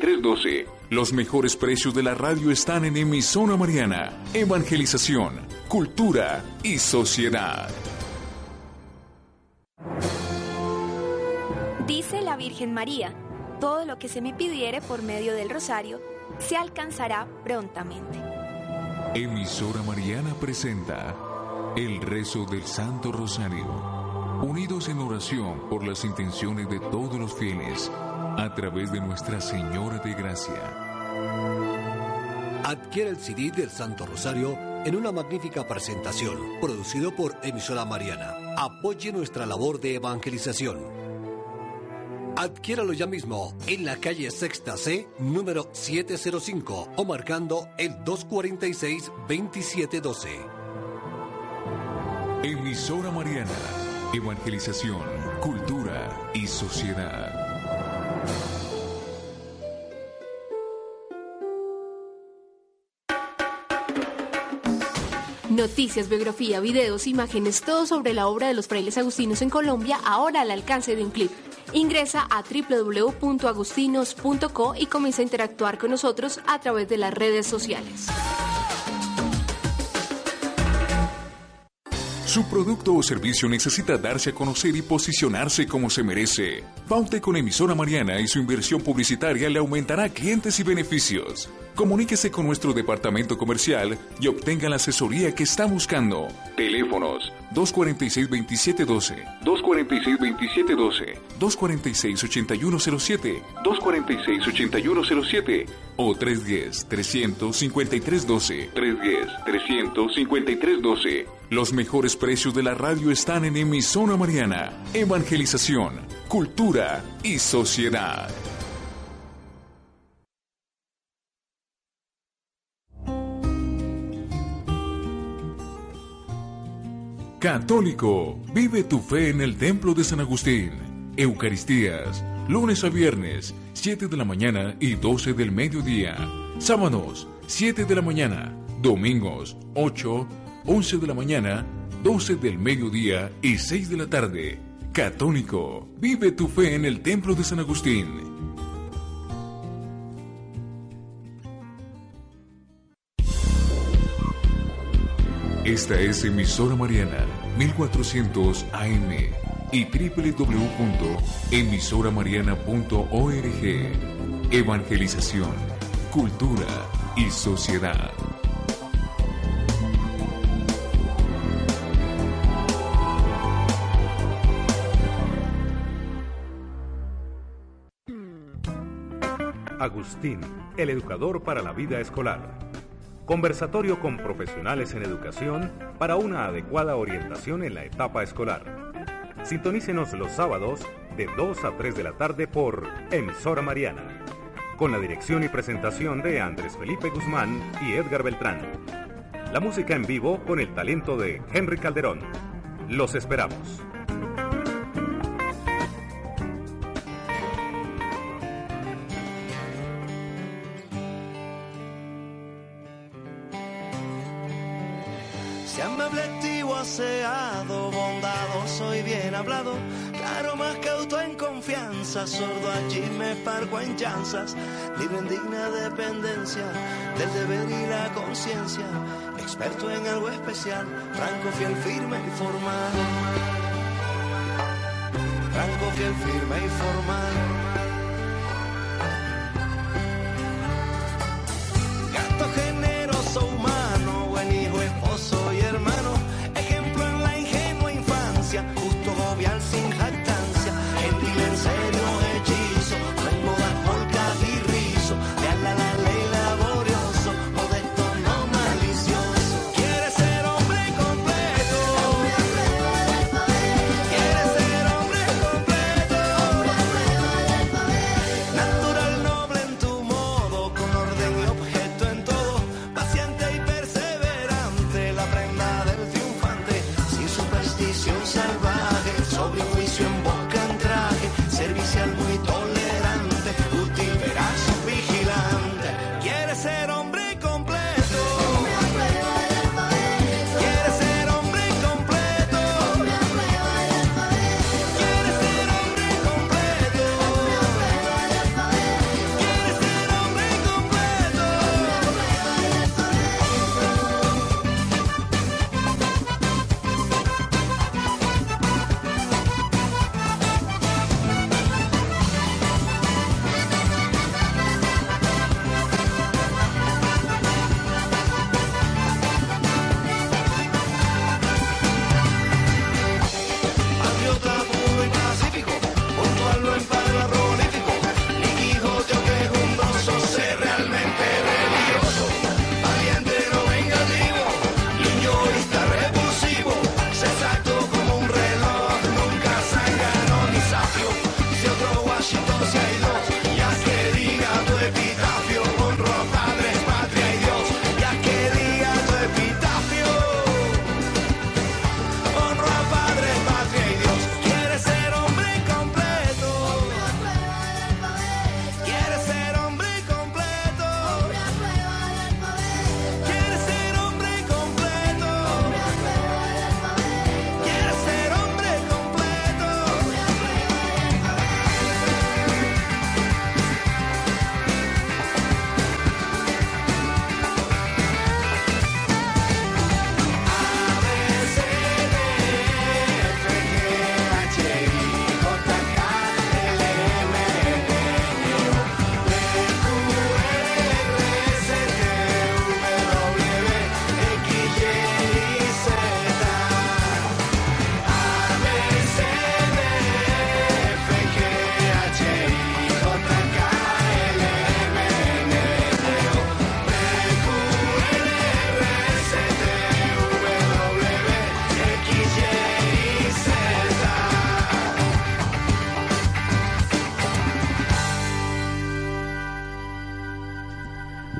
312. Los mejores precios de la radio están en Emisora Mariana. Evangelización, cultura y sociedad. Dice la Virgen María, todo lo que se me pidiere por medio del rosario se alcanzará prontamente. Emisora Mariana presenta el rezo del Santo Rosario. Unidos en oración por las intenciones de todos los fieles a través de Nuestra Señora de Gracia. Adquiere el CD del Santo Rosario en una magnífica presentación, producido por Emisora Mariana. Apoye nuestra labor de evangelización. Adquiéralo ya mismo en la calle Sexta C, número 705 o marcando el 246-2712. Emisora Mariana, evangelización, cultura y sociedad. Noticias, biografía, videos, imágenes, todo sobre la obra de los frailes agustinos en Colombia, ahora al alcance de un clip. Ingresa a www.agustinos.co y comienza a interactuar con nosotros a través de las redes sociales. Su producto o servicio necesita darse a conocer y posicionarse como se merece. Paute con emisora Mariana y su inversión publicitaria le aumentará clientes y beneficios. Comuníquese con nuestro departamento comercial y obtenga la asesoría que está buscando. Teléfonos 246-2712, 246-2712, 246-8107, 246-8107 o 310-353-12, 310-353-12. Los mejores precios de la radio están en Emisora Mariana, Evangelización, Cultura y Sociedad. Católico, vive tu fe en el Templo de San Agustín. Eucaristías, lunes a viernes, 7 de la mañana y 12 del mediodía. Sábados, 7 de la mañana. Domingos, 8, 11 de la mañana, 12 del mediodía y 6 de la tarde. Católico, vive tu fe en el Templo de San Agustín. Esta es emisora Mariana 1400 AM y www.emisoramariana.org. Evangelización, cultura y sociedad. Agustín, el educador para la vida escolar. Conversatorio con profesionales en educación para una adecuada orientación en la etapa escolar. Sintonícenos los sábados de 2 a 3 de la tarde por Emisora Mariana, con la dirección y presentación de Andrés Felipe Guzmán y Edgar Beltrán. La música en vivo con el talento de Henry Calderón. Los esperamos. Sordo allí me parco en chanzas. Libre en digna dependencia del deber y la conciencia. Experto en algo especial, franco, fiel, firme y formal. Franco, fiel, firme y formal.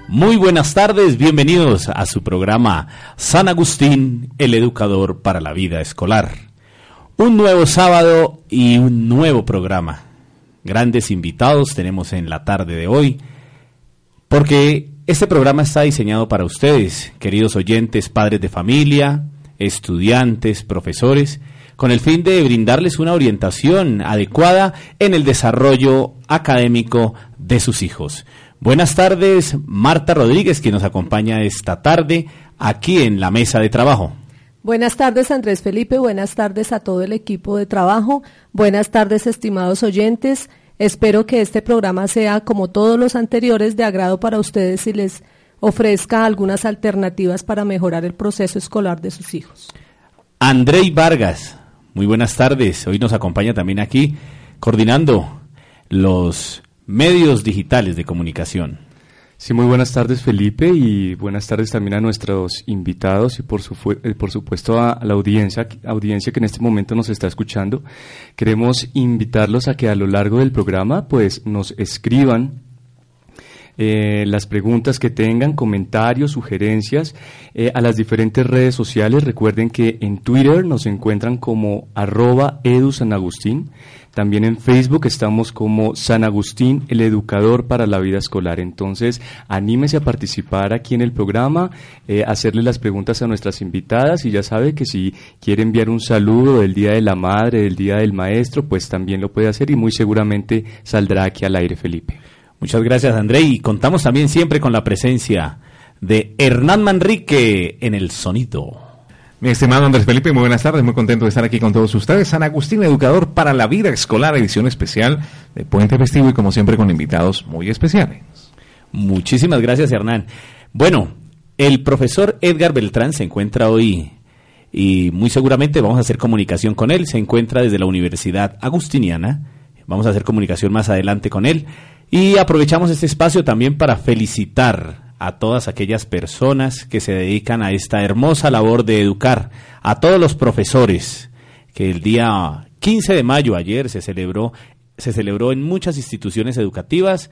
Muy buenas tardes, bienvenidos a su programa San Agustín, el educador para la vida escolar. Un nuevo sábado y un nuevo programa. Grandes invitados tenemos en la tarde de hoy, porque este programa está diseñado para ustedes, queridos oyentes, padres de familia, estudiantes, profesores, con el fin de brindarles una orientación adecuada en el desarrollo académico de sus hijos. Buenas tardes, Marta Rodríguez, que nos acompaña esta tarde aquí en la mesa de trabajo. Buenas tardes, Andrés Felipe. Buenas tardes a todo el equipo de trabajo. Buenas tardes, estimados oyentes. Espero que este programa sea, como todos los anteriores, de agrado para ustedes y les ofrezca algunas alternativas para mejorar el proceso escolar de sus hijos. Andrei Vargas, muy buenas tardes. Hoy nos acompaña también aquí coordinando los medios digitales de comunicación. Sí, muy buenas tardes Felipe y buenas tardes también a nuestros invitados y por, eh, supuesto a, la audiencia, audiencia que en este momento nos está escuchando. Queremos invitarlos a que a lo largo del programa pues nos escriban eh, las preguntas que tengan, comentarios, sugerencias eh, a las diferentes redes sociales. Recuerden que en Twitter nos encuentran como arroba edusanagustín. También en Facebook estamos como San Agustín, el educador para la vida escolar. Entonces, anímese a participar aquí en el programa, eh, hacerle las preguntas a nuestras invitadas y ya sabe que si quiere enviar un saludo del Día de la Madre, del Día del Maestro, pues también lo puede hacer y muy seguramente saldrá aquí al aire, Felipe. Muchas gracias, André. Y contamos también siempre con la presencia de Hernán Manrique en el sonido. Mi estimado Andrés Felipe, muy buenas tardes, muy contento de estar aquí con todos ustedes. San Agustín, educador para la vida escolar, edición especial de Puente Festivo y como siempre con invitados muy especiales. Muchísimas gracias, Hernán. Bueno, el profesor Edgar Beltrán se encuentra hoy y muy seguramente vamos a hacer comunicación con él. Se encuentra desde la Universidad Agustiniana. Vamos a hacer comunicación más adelante con él. Y aprovechamos este espacio también para felicitar a todas aquellas personas que se dedican a esta hermosa labor de educar, a todos los profesores, que el día 15 de mayo ayer se celebró, se celebró en muchas instituciones educativas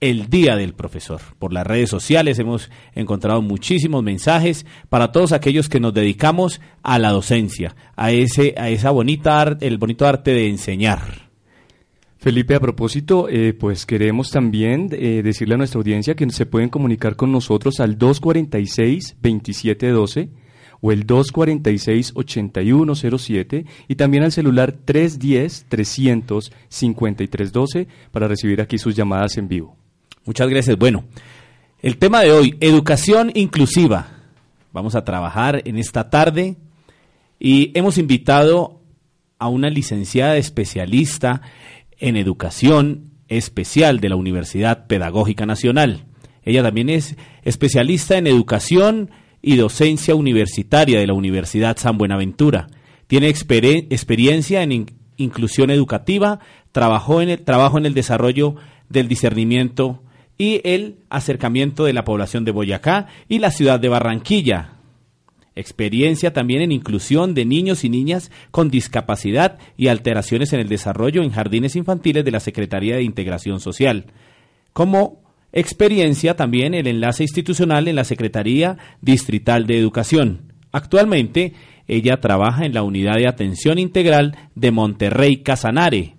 el Día del Profesor. Por las redes sociales hemos encontrado muchísimos mensajes para todos aquellos que nos dedicamos a la docencia, a ese, a esa bonita el bonito arte de enseñar. Felipe, a propósito, eh, pues queremos también eh, decirle a nuestra audiencia que se pueden comunicar con nosotros al 246-2712 o el 246-8107 y también al celular 310-353-12 para recibir aquí sus llamadas en vivo. Muchas gracias. Bueno, el tema de hoy, educación inclusiva. Vamos a trabajar en esta tarde y hemos invitado a una licenciada especialista en Educación Especial de la Universidad Pedagógica Nacional. Ella también es especialista en Educación y Docencia Universitaria de la Universidad San Buenaventura. Tiene experiencia en inclusión educativa, trabajó en el, trabajo en el desarrollo del discernimiento y el acercamiento de la población de Boyacá y la ciudad de Barranquilla experiencia también en inclusión de niños y niñas con discapacidad y alteraciones en el desarrollo en jardines infantiles de la Secretaría de Integración Social. Como experiencia también el enlace institucional en la Secretaría Distrital de Educación. Actualmente, ella trabaja en la Unidad de Atención Integral de Monterrey Casanare.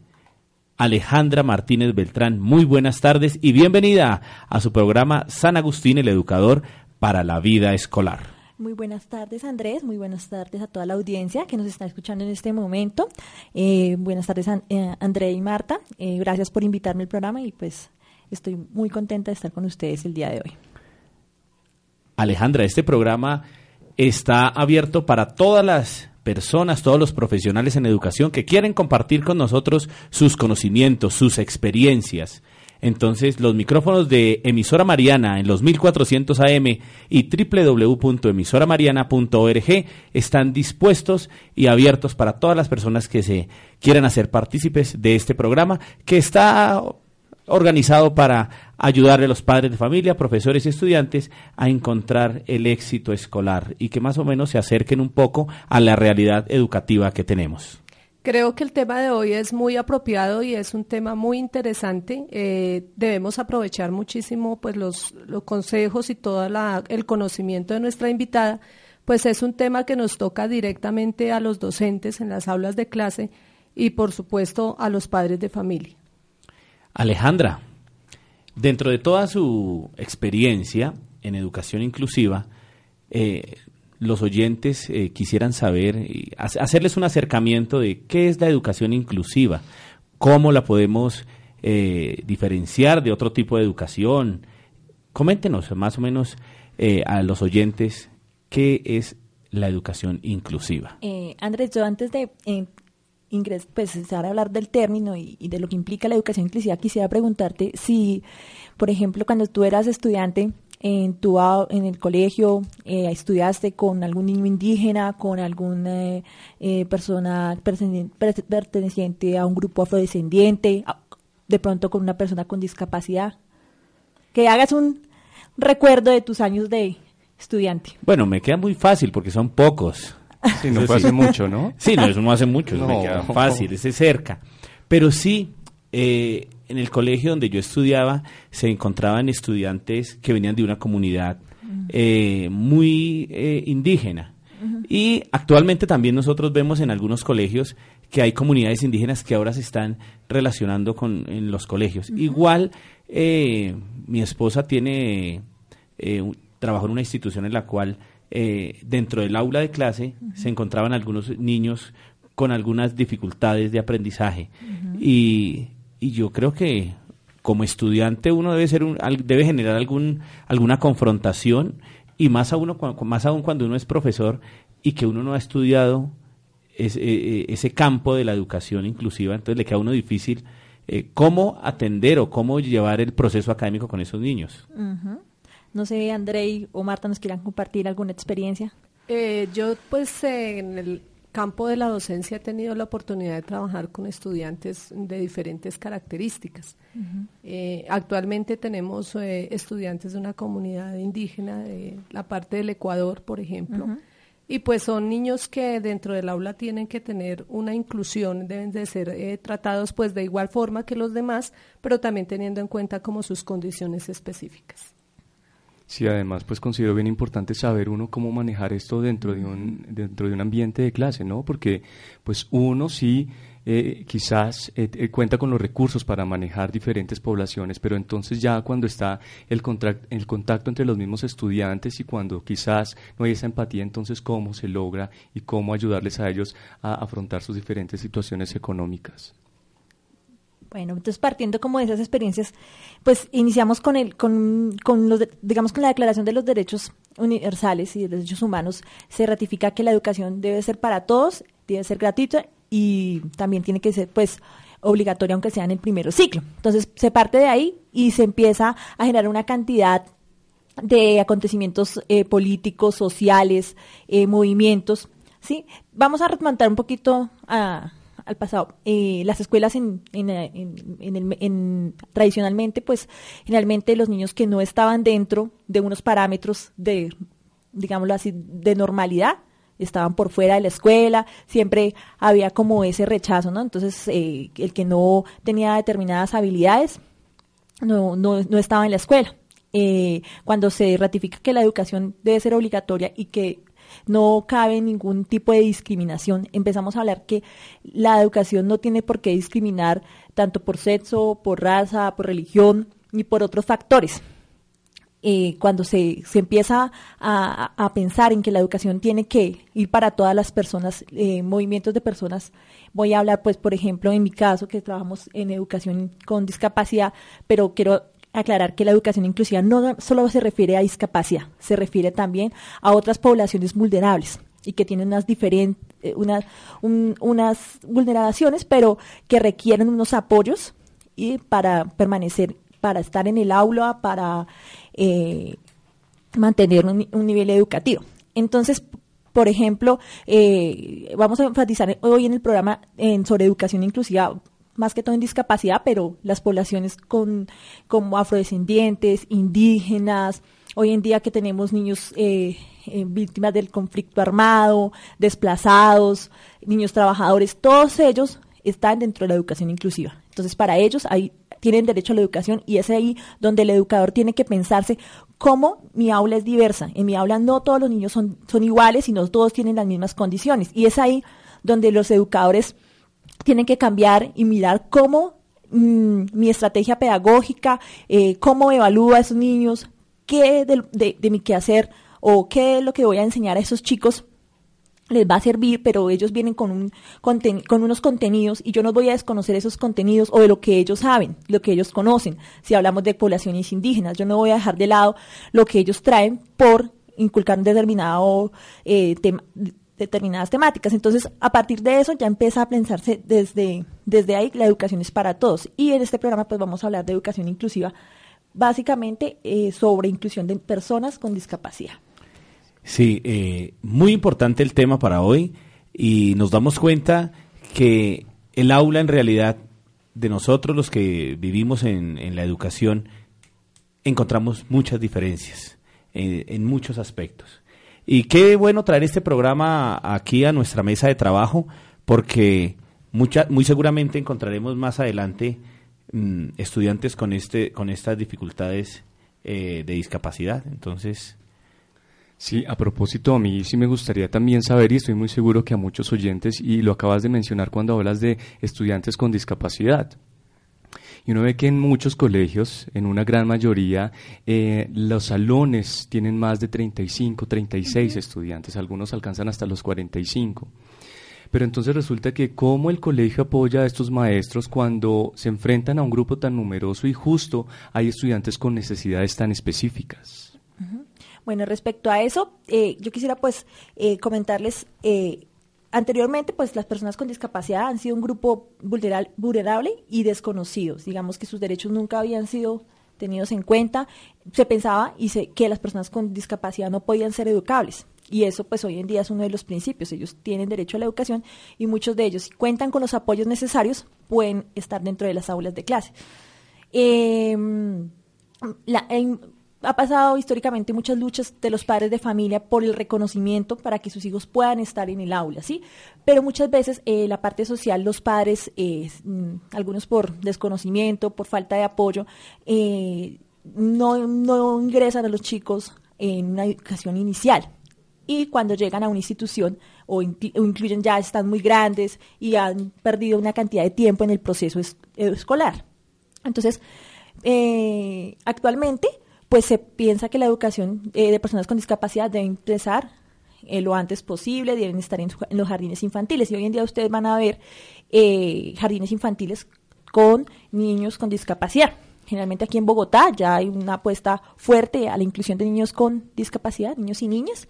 Alejandra Martínez Beltrán, muy buenas tardes y bienvenida a su programa San Agustín el Educador para la Vida Escolar. Muy buenas tardes, Andrés. Muy buenas tardes a toda la audiencia que nos está escuchando en este momento. Eh, buenas tardes, eh, André y Marta. Eh, gracias por invitarme al programa y pues estoy muy contenta de estar con ustedes el día de hoy. Alejandra, este programa está abierto para todas las personas, todos los profesionales en educación que quieren compartir con nosotros sus conocimientos, sus experiencias. Entonces, los micrófonos de emisora Mariana en los 1400 AM y www.emisoramariana.org están dispuestos y abiertos para todas las personas que se quieran hacer partícipes de este programa que está organizado para ayudarle a los padres de familia, profesores y estudiantes a encontrar el éxito escolar y que más o menos se acerquen un poco a la realidad educativa que tenemos. Creo que el tema de hoy es muy apropiado y es un tema muy interesante. Eh, debemos aprovechar muchísimo pues los, los consejos y todo el conocimiento de nuestra invitada, pues es un tema que nos toca directamente a los docentes en las aulas de clase y por supuesto a los padres de familia. Alejandra, dentro de toda su experiencia en educación inclusiva, eh, los oyentes eh, quisieran saber, hacerles un acercamiento de qué es la educación inclusiva, cómo la podemos eh, diferenciar de otro tipo de educación. Coméntenos más o menos eh, a los oyentes qué es la educación inclusiva. Andrés, yo antes de ingresar, pues, empezar a hablar del término y, y de lo que implica la educación inclusiva, quisiera preguntarte si, por ejemplo, cuando tú eras estudiante, en, tu, en el colegio eh, estudiaste con algún niño indígena, con alguna eh, eh, persona perteneciente a un grupo afrodescendiente, de pronto con una persona con discapacidad. Que hagas un recuerdo de tus años de estudiante. Bueno, me queda muy fácil porque son pocos. Sí, no fue hace mucho, ¿no? Sí, no, eso no hace mucho, me queda fácil, es cerca. Pero sí, eh, en el colegio donde yo estudiaba se encontraban estudiantes que venían de una comunidad eh, muy eh, indígena. Y actualmente también nosotros vemos en algunos colegios que hay comunidades indígenas que ahora se están relacionando con en los colegios. Igual eh, mi esposa tiene trabajo en una institución en la cual dentro del aula de clase se encontraban algunos niños con algunas dificultades de aprendizaje. Y y yo creo que como estudiante uno debe ser un, debe generar algún alguna confrontación y más aún más aún cuando uno es profesor y que uno no ha estudiado ese, e, e, ese campo de la educación inclusiva entonces le queda a uno difícil eh, cómo atender o cómo llevar el proceso académico con esos niños. No sé Andrei o Marta nos quieran compartir alguna experiencia eh, yo pues en el campo de la docencia he tenido la oportunidad de trabajar con estudiantes de diferentes características. Eh, actualmente tenemos eh, estudiantes de una comunidad indígena de la parte del Ecuador, por ejemplo, y pues son niños que dentro del aula tienen que tener una inclusión, deben de ser eh, tratados pues de igual forma que los demás, pero también teniendo en cuenta como sus condiciones específicas. Sí, además, pues considero bien importante saber uno cómo manejar esto dentro de un, dentro de un ambiente de clase, ¿no? Porque, pues uno sí eh, quizás eh, eh, cuenta con los recursos para manejar diferentes poblaciones, pero entonces ya cuando está el, el contacto entre los mismos estudiantes y cuando quizás no hay esa empatía, entonces cómo se logra y cómo ayudarles a ellos a afrontar sus diferentes situaciones económicas. Bueno, entonces partiendo como de esas experiencias, pues iniciamos con el, con, con los, digamos con la Declaración de los Derechos Universales y de Derechos Humanos, se ratifica que la educación debe ser para todos, debe ser gratuita y también tiene que ser, pues, obligatoria aunque sea en el primer ciclo. Entonces se parte de ahí y se empieza a generar una cantidad de acontecimientos eh, políticos, sociales, eh, movimientos, ¿sí? Vamos a remontar un poquito a al pasado. Eh, las escuelas en, en, en, tradicionalmente, pues generalmente los niños que no estaban dentro de unos parámetros de, digámoslo así, de normalidad, estaban por fuera de la escuela, siempre había como ese rechazo, ¿no? Entonces, eh, el que no tenía determinadas habilidades no, no, no estaba en la escuela. Eh, cuando se ratifica que la educación debe ser obligatoria y que no cabe ningún tipo de discriminación. Empezamos a hablar que la educación no tiene por qué discriminar tanto por sexo, por raza, por religión, ni por otros factores. Eh, cuando se, se empieza a, pensar en que la educación tiene que ir para todas las personas, eh, movimientos de personas, voy a hablar, pues, por ejemplo, en mi caso, que trabajamos en educación con discapacidad, pero quiero aclarar que la educación inclusiva no solo se refiere a discapacidad, se refiere también a otras poblaciones vulnerables y que tienen unas diferentes, eh, unas, unas vulneraciones, pero que requieren unos apoyos y para permanecer, para estar en el aula, para eh, mantener un, nivel educativo. Entonces, por ejemplo, eh, vamos a enfatizar hoy en el programa en, sobre educación inclusiva más que todo en discapacidad, pero las poblaciones con, como afrodescendientes, indígenas, hoy en día que tenemos niños eh, eh, víctimas del conflicto armado, desplazados, niños trabajadores, todos ellos están dentro de la educación inclusiva. Entonces, para ellos ahí tienen derecho a la educación y es ahí donde el educador tiene que pensarse cómo mi aula es diversa. En mi aula no todos los niños son, son iguales y no todos tienen las mismas condiciones. Y es ahí donde los educadores tienen que cambiar y mirar cómo mm, mi estrategia pedagógica, eh, cómo evalúo a esos niños, qué de, de, de mi quehacer o qué es lo que voy a enseñar a esos chicos les va a servir, pero ellos vienen con, un, con unos contenidos y yo no voy a desconocer esos contenidos o de lo que ellos saben, lo que ellos conocen. Si hablamos de poblaciones indígenas, yo no voy a dejar de lado lo que ellos traen por inculcar un determinado eh, tema, determinadas temáticas. Entonces, a partir de eso ya empieza a pensarse desde, desde ahí, la educación es para todos. Y en este programa pues vamos a hablar de educación inclusiva, básicamente eh, sobre inclusión de personas con discapacidad. Sí, eh, muy importante el tema para hoy y nos damos cuenta que el aula en realidad de nosotros los que vivimos en, en la educación encontramos muchas diferencias eh, en muchos aspectos. Y qué bueno traer este programa aquí a nuestra mesa de trabajo porque mucha, muy seguramente encontraremos más adelante mm, estudiantes con, este, con estas dificultades eh, de discapacidad. Entonces, Sí, a propósito, a mí sí me gustaría también saber, y estoy muy seguro que a muchos oyentes, y lo acabas de mencionar cuando hablas de estudiantes con discapacidad. Y uno ve que en muchos colegios, en una gran mayoría, eh, los salones tienen más de 35, 36 estudiantes, algunos alcanzan hasta los 45. Pero entonces resulta que cómo el colegio apoya a estos maestros cuando se enfrentan a un grupo tan numeroso y justo hay estudiantes con necesidades tan específicas. Bueno, respecto a eso, eh, yo quisiera pues eh, comentarles, eh, anteriormente pues las personas con discapacidad han sido un grupo vulnerable y desconocidos, digamos que sus derechos nunca habían sido tenidos en cuenta, se pensaba y se, que las personas con discapacidad no podían ser educables. Y eso pues hoy en día es uno de los principios. Ellos tienen derecho a la educación y muchos de ellos, si cuentan con los apoyos necesarios, pueden estar dentro de las aulas de clase. Em, la, ha pasado históricamente muchas luchas de los padres de familia por el reconocimiento para que sus hijos puedan estar en el aula, ¿sí? Pero muchas veces eh, la parte social, los padres, eh, mm, algunos por desconocimiento, por falta de apoyo, eh, no, no ingresan a los chicos en una educación inicial. Y cuando llegan a una institución o, incluyen ya están muy grandes y han perdido una cantidad de tiempo en el proceso escolar. Entonces, actualmente pues se piensa que la educación eh, de personas con discapacidad debe empezar eh, lo antes posible, deben estar en, los jardines infantiles. Y hoy en día ustedes van a ver eh, jardines infantiles con niños con discapacidad. Generalmente aquí en Bogotá ya hay una apuesta fuerte a la inclusión de niños con discapacidad, niños y niñas.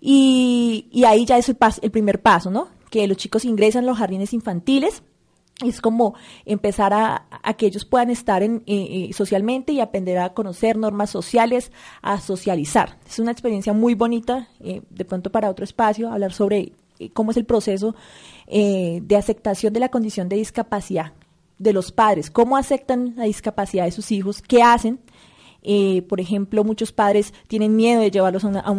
Y, y ahí ya es el, el primer paso, ¿no? Que los chicos ingresan a los jardines infantiles es como empezar a, que ellos puedan estar eh, eh, socialmente y aprender a conocer normas sociales, a socializar. Es una experiencia muy bonita, eh, de pronto para otro espacio, hablar sobre cómo es el proceso de aceptación de la condición de discapacidad de los padres, cómo aceptan la discapacidad de sus hijos, qué hacen. por ejemplo, muchos padres tienen miedo de llevarlos a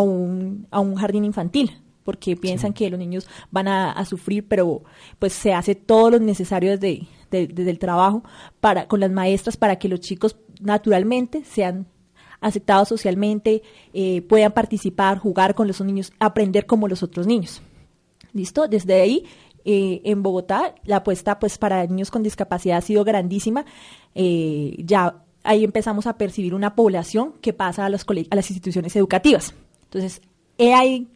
un jardín infantil porque piensan que los niños van a, sufrir, pero pues se hace todo lo necesario desde, desde el trabajo para, con las maestras para que los chicos naturalmente sean aceptados socialmente, eh, puedan participar, jugar con los niños, aprender como los otros niños. ¿Listo? Desde ahí, eh, en Bogotá, la apuesta pues para niños con discapacidad ha sido grandísima. Eh, ya ahí empezamos a percibir una población que pasa a, los a las instituciones educativas. Entonces, he ahí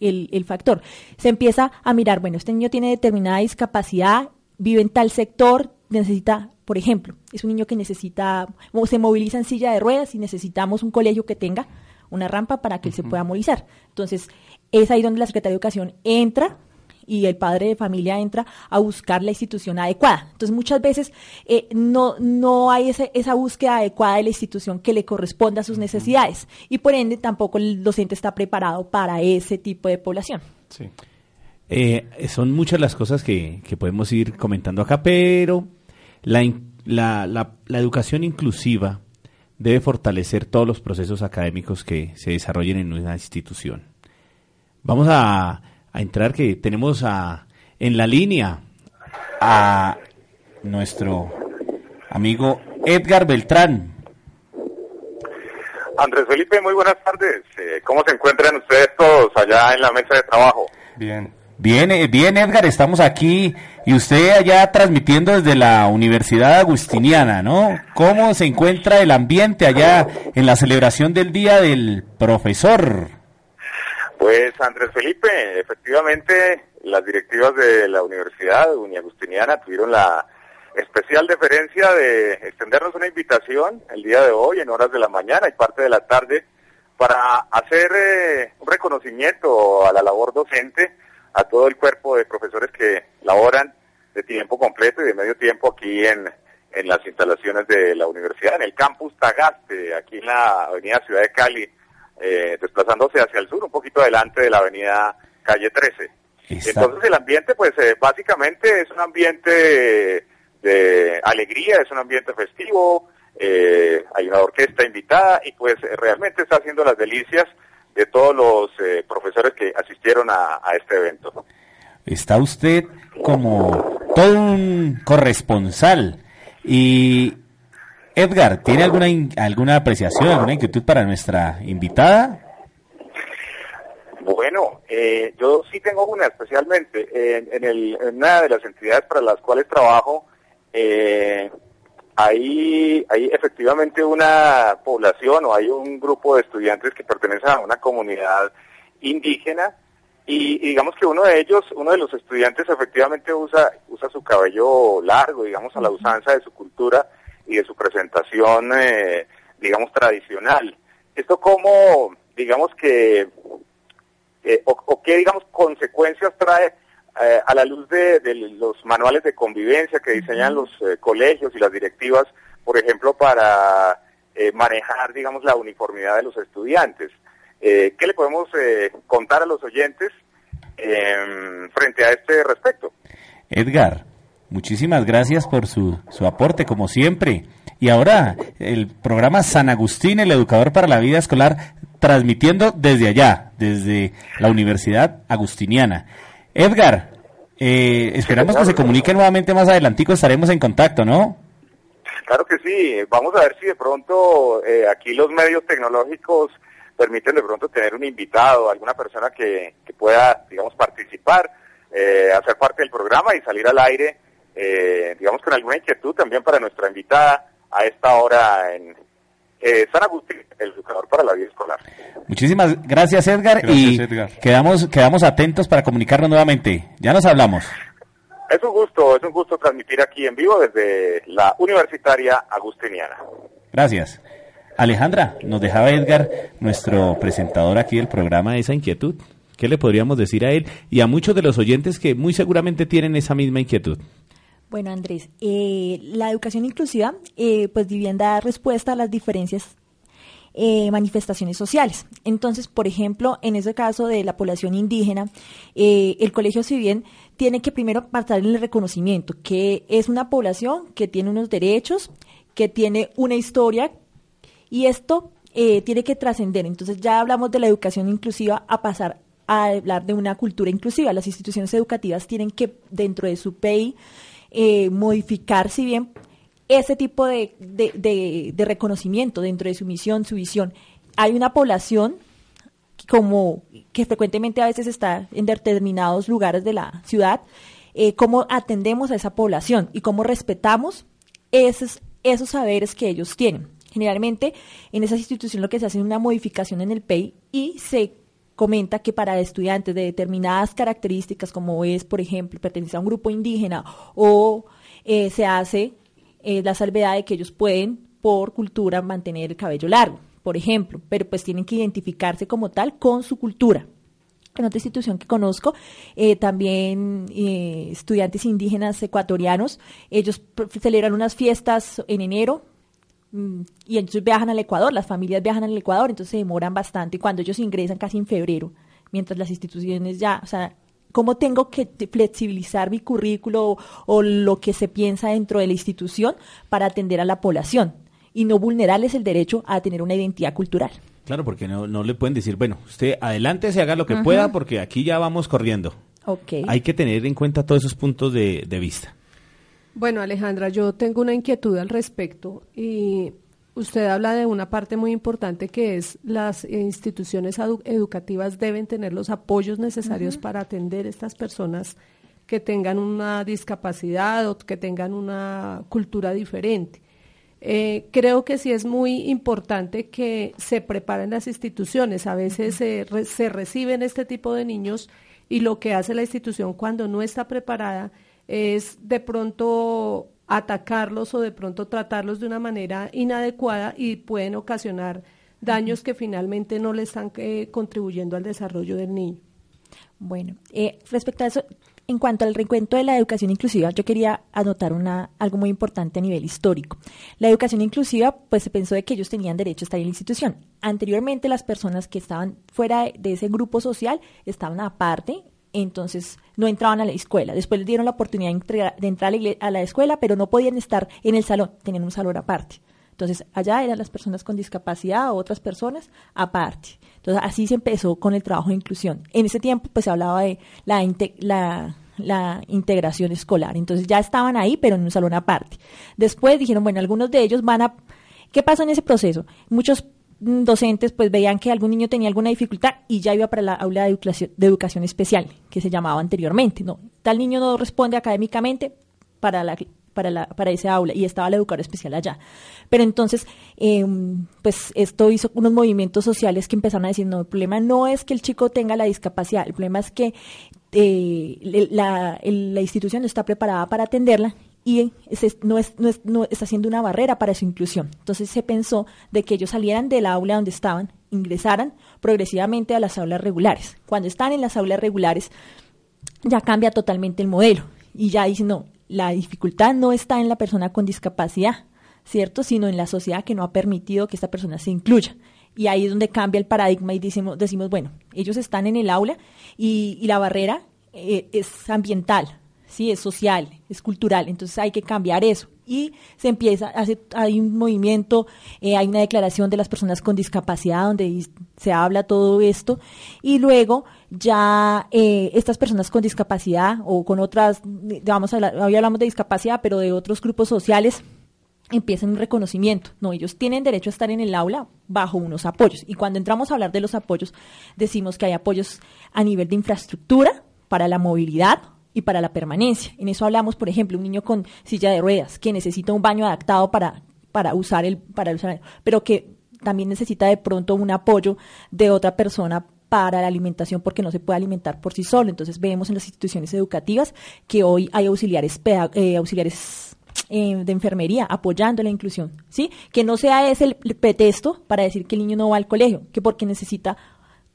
el, factor. Se empieza a mirar, bueno, este niño tiene determinada discapacidad, vive en tal sector, necesita, por ejemplo, es un niño que necesita, o se moviliza en silla de ruedas y necesitamos un colegio que tenga una rampa para que él se pueda movilizar. Entonces, es ahí donde la Secretaría de Educación entra y el padre de familia entra a buscar la institución adecuada. Entonces muchas veces eh, no, no hay esa búsqueda adecuada de la institución que le corresponda a sus necesidades y por ende tampoco el docente está preparado para ese tipo de población. Sí. Eh, son muchas las cosas que, que, podemos ir comentando acá, pero la, la, la, la educación inclusiva debe fortalecer todos los procesos académicos que se desarrollen en una institución. Vamos a, a entrar que tenemos a, en la línea a nuestro amigo Edgar Beltrán. Andrés Felipe, muy buenas tardes. Eh, ¿Cómo se encuentran ustedes todos allá en la mesa de trabajo? Bien. Bien, eh, bien Edgar, estamos aquí y usted allá transmitiendo desde la Universidad Agustiniana, ¿no? ¿Cómo se encuentra el ambiente allá en la celebración del Día del Profesor? Pues Andrés Felipe, efectivamente las directivas de la Universidad Agustiniana tuvieron la especial deferencia de extendernos una invitación el día de hoy en horas de la mañana y parte de la tarde para hacer eh, un reconocimiento a la labor docente, a todo el cuerpo de profesores que laboran de tiempo completo y de medio tiempo aquí en, en las instalaciones de la universidad, en el campus Tagaste, aquí en la avenida Ciudad de Cali, eh, desplazándose hacia el sur, un poquito adelante de la avenida Calle 13. Entonces el ambiente, pues eh, básicamente es un ambiente de alegría, es un ambiente festivo, eh, hay una orquesta invitada y pues realmente está haciendo las delicias de todos los eh, profesores que asistieron a, a, este evento. Está usted como todo un corresponsal y Edgar, ¿tiene alguna alguna apreciación, alguna inquietud para nuestra invitada? Bueno, eh, yo sí tengo una especialmente en, en, el, en una de las entidades para las cuales trabajo eh, hay, hay efectivamente una población o hay un grupo de estudiantes que pertenecen a una comunidad indígena y, y, digamos que uno de ellos, uno de los estudiantes efectivamente usa, usa su cabello largo, digamos a la usanza de su cultura y de su presentación, eh, digamos, tradicional. Esto como, digamos que, eh, o, o qué, digamos, consecuencias trae eh, a la luz de, de, los manuales de convivencia que diseñan los eh, colegios y las directivas, por ejemplo, para eh, manejar, digamos, la uniformidad de los estudiantes. ¿Qué le podemos contar a los oyentes frente a este respecto? Edgar, muchísimas gracias por su, su aporte, como siempre. Y ahora, el programa San Agustín, el educador para la vida escolar, transmitiendo desde allá, desde la Universidad Agustiniana. Edgar, eh, esperamos que se comunique nuevamente más adelantico, estaremos en contacto, ¿no? Claro que sí, vamos a ver si de pronto eh, aquí los medios tecnológicos permiten de pronto tener un invitado, alguna persona que, que pueda, digamos, participar, eh, hacer parte del programa y salir al aire, eh, digamos, con alguna inquietud también para nuestra invitada a esta hora en, eh, San Agustín, el educador para la vida escolar. Muchísimas gracias Edgar Gracias, y Edgar. quedamos quedamos atentos para comunicarnos nuevamente. Ya nos hablamos. Es un gusto, es un gusto transmitir aquí en vivo desde la Universitaria Agustiniana. Gracias. Alejandra, nos dejaba Edgar, nuestro presentador aquí del programa, esa inquietud. ¿Qué le podríamos decir a él y a muchos de los oyentes que muy seguramente tienen esa misma inquietud? Bueno, Andrés, eh, la educación inclusiva, eh, pues bien da respuesta a las diferencias eh, manifestaciones sociales. Entonces, por ejemplo, en ese caso de la población indígena, eh, el colegio, si bien tiene que primero partir en el reconocimiento, que es una población que tiene unos derechos, que tiene una historia, y esto eh, tiene que trascender. Entonces, ya hablamos de la educación inclusiva a pasar a hablar de una cultura inclusiva. Las instituciones educativas tienen que, dentro de su PI, eh, modificar, si bien ese tipo de, de, de, reconocimiento dentro de su misión, su visión. Hay una población como que frecuentemente a veces está en determinados lugares de la ciudad, eh, cómo atendemos a esa población y cómo respetamos esos, esos saberes que ellos tienen. Generalmente en esas instituciones lo que se hace es una modificación en el PEI y se comenta que para estudiantes de determinadas características, como es, por ejemplo, pertenecer a un grupo indígena o eh, se hace eh, la salvedad de que ellos pueden, por cultura, mantener el cabello largo, por ejemplo, pero pues tienen que identificarse como tal con su cultura. En otra institución que conozco, eh, también estudiantes indígenas ecuatorianos, ellos celebran unas fiestas en enero, y ellos viajan al Ecuador, las familias viajan al Ecuador, entonces se demoran bastante cuando ellos ingresan casi en febrero, mientras las instituciones ya, o sea, cómo tengo que flexibilizar mi currículo o, o, lo que se piensa dentro de la institución para atender a la población. y no vulnerarles el derecho a tener una identidad cultural. Claro, porque no, no le pueden decir, bueno, usted adelante se haga lo que pueda porque aquí ya vamos corriendo. Ok. Hay que tener en cuenta todos esos puntos de, de vista. Bueno, Alejandra, yo tengo una inquietud al respecto y usted habla de una parte muy importante que es las instituciones edu- educativas deben tener los apoyos necesarios para atender estas personas que tengan una discapacidad o que tengan una cultura diferente. Eh, creo que sí es muy importante que se preparen las instituciones. A veces se, re- se reciben este tipo de niños y lo que hace la institución cuando no está preparada es de pronto atacarlos o de pronto tratarlos de una manera inadecuada y pueden ocasionar daños que finalmente no le están eh, contribuyendo al desarrollo del niño. Bueno, eh, respecto a eso, en cuanto al recuento de la educación inclusiva, yo quería anotar una, algo muy importante a nivel histórico. La educación inclusiva, pues se pensó de que ellos tenían derecho a estar en la institución. Anteriormente, las personas que estaban fuera de, de ese grupo social estaban aparte, entonces no entraban a la escuela. Después les dieron la oportunidad de, entrar- a la, escuela, pero no podían estar en el salón, tenían un salón aparte. Entonces, allá eran las personas con discapacidad o otras personas aparte. Entonces, así se empezó con el trabajo de inclusión. En ese tiempo, pues se hablaba de la, la, la integración escolar. Entonces, ya estaban ahí, pero en un salón aparte. Después dijeron, bueno, algunos de ellos van a... ¿Qué pasa en ese proceso? Muchos docentes pues veían que algún niño tenía alguna dificultad y ya iba para la aula de educación, de educación especial, que se llamaba anteriormente. No, tal niño no responde académicamente para la para, la, para ese aula y estaba la educadora especial allá. Pero entonces, eh, pues esto hizo unos movimientos sociales que empezaron a decir, no, el problema no es que el chico tenga la discapacidad, el problema es que eh, la, la institución no está preparada para atenderla y no, es, no, es- no está haciendo una barrera para su inclusión. Entonces se pensó de que ellos salieran del aula donde estaban, ingresaran progresivamente a las aulas regulares. Cuando están en las aulas regulares, ya cambia totalmente el modelo y ya dicen, no, la dificultad no está en la persona con discapacidad, ¿cierto? Sino en la sociedad que no ha permitido que esta persona se incluya. Y ahí es donde cambia el paradigma y decimos, decimos bueno, ellos están en el aula y, y la barrera eh, es ambiental, sí, es social, es cultural, entonces hay que cambiar eso. Y se empieza, hace, hay un movimiento, eh, hay una declaración de las personas con discapacidad donde se habla todo esto y luego ya eh, estas personas con discapacidad o con otras, vamos a hablar, hoy hablamos de discapacidad, pero de otros grupos sociales, empiezan un reconocimiento. No, ellos tienen derecho a estar en el aula bajo unos apoyos. Y cuando entramos a hablar de los apoyos, decimos que hay apoyos a nivel de infraestructura para la movilidad y para la permanencia. En eso hablamos, por ejemplo, un niño con silla de ruedas que necesita un baño adaptado para, para usar el, para usar, pero que también necesita de pronto un apoyo de otra persona para la alimentación porque no se puede alimentar por sí solo. Entonces vemos en las instituciones educativas que hoy hay auxiliares, eh, auxiliares eh, de enfermería apoyando la inclusión, ¿sí? Que no sea ese el pretexto para decir que el niño no va al colegio, que porque necesita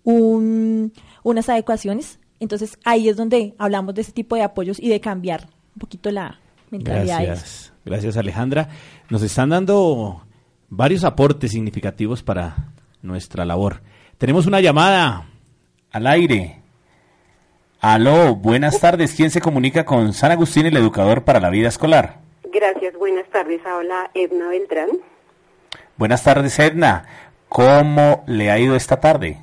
un- unas adecuaciones. Entonces ahí es donde hablamos de ese tipo de apoyos y de cambiar un poquito la mentalidad. Gracias, gracias Alejandra. Nos están dando varios aportes significativos para nuestra labor. Tenemos una llamada al aire. Aló, buenas tardes. ¿Quién se comunica con San Agustín, el educador para la vida escolar? Gracias, buenas tardes. Habla Edna Beltrán. Buenas tardes, Edna. ¿Cómo le ha ido esta tarde?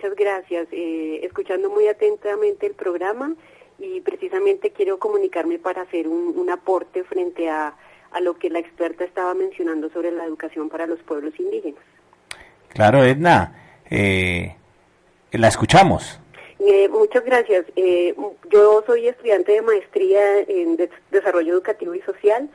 Muchas gracias. Eh, escuchando muy atentamente el programa y precisamente quiero comunicarme para hacer un, un aporte frente a, a lo que la experta estaba mencionando sobre la educación para los pueblos indígenas. Claro, Edna. eh, la escuchamos. Eh, muchas gracias. Eh, yo soy estudiante de maestría en des- desarrollo educativo y social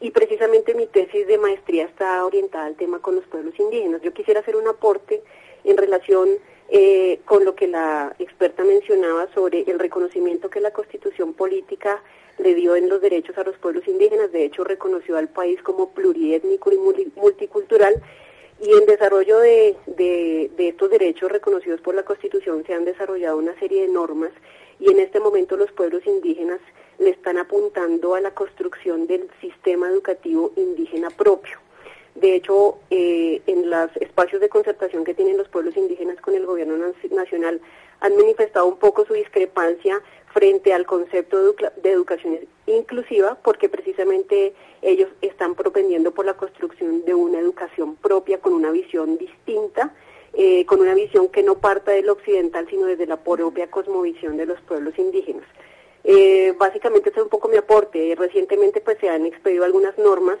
y precisamente mi tesis de maestría está orientada al tema con los pueblos indígenas. Yo quisiera hacer un aporte en relación eh, con lo que la experta mencionaba sobre el reconocimiento que la constitución política le dio en los derechos a los pueblos indígenas. De hecho, reconoció al país como pluriétnico y multicultural y en desarrollo de, de, de estos derechos reconocidos por la Constitución se han desarrollado una serie de normas y en este momento los pueblos indígenas le están apuntando a la construcción del sistema educativo indígena propio. De hecho, eh, en los espacios de concertación que tienen los pueblos indígenas con el gobierno nacional han manifestado un poco su discrepancia frente al concepto de, educación inclusiva, porque precisamente ellos están propendiendo por la construcción de una educación propia con una visión distinta, eh, con una visión que no parta del occidental, sino desde la propia cosmovisión de los pueblos indígenas. Eh, básicamente ese es un poco mi aporte. Recientemente pues se han expedido algunas normas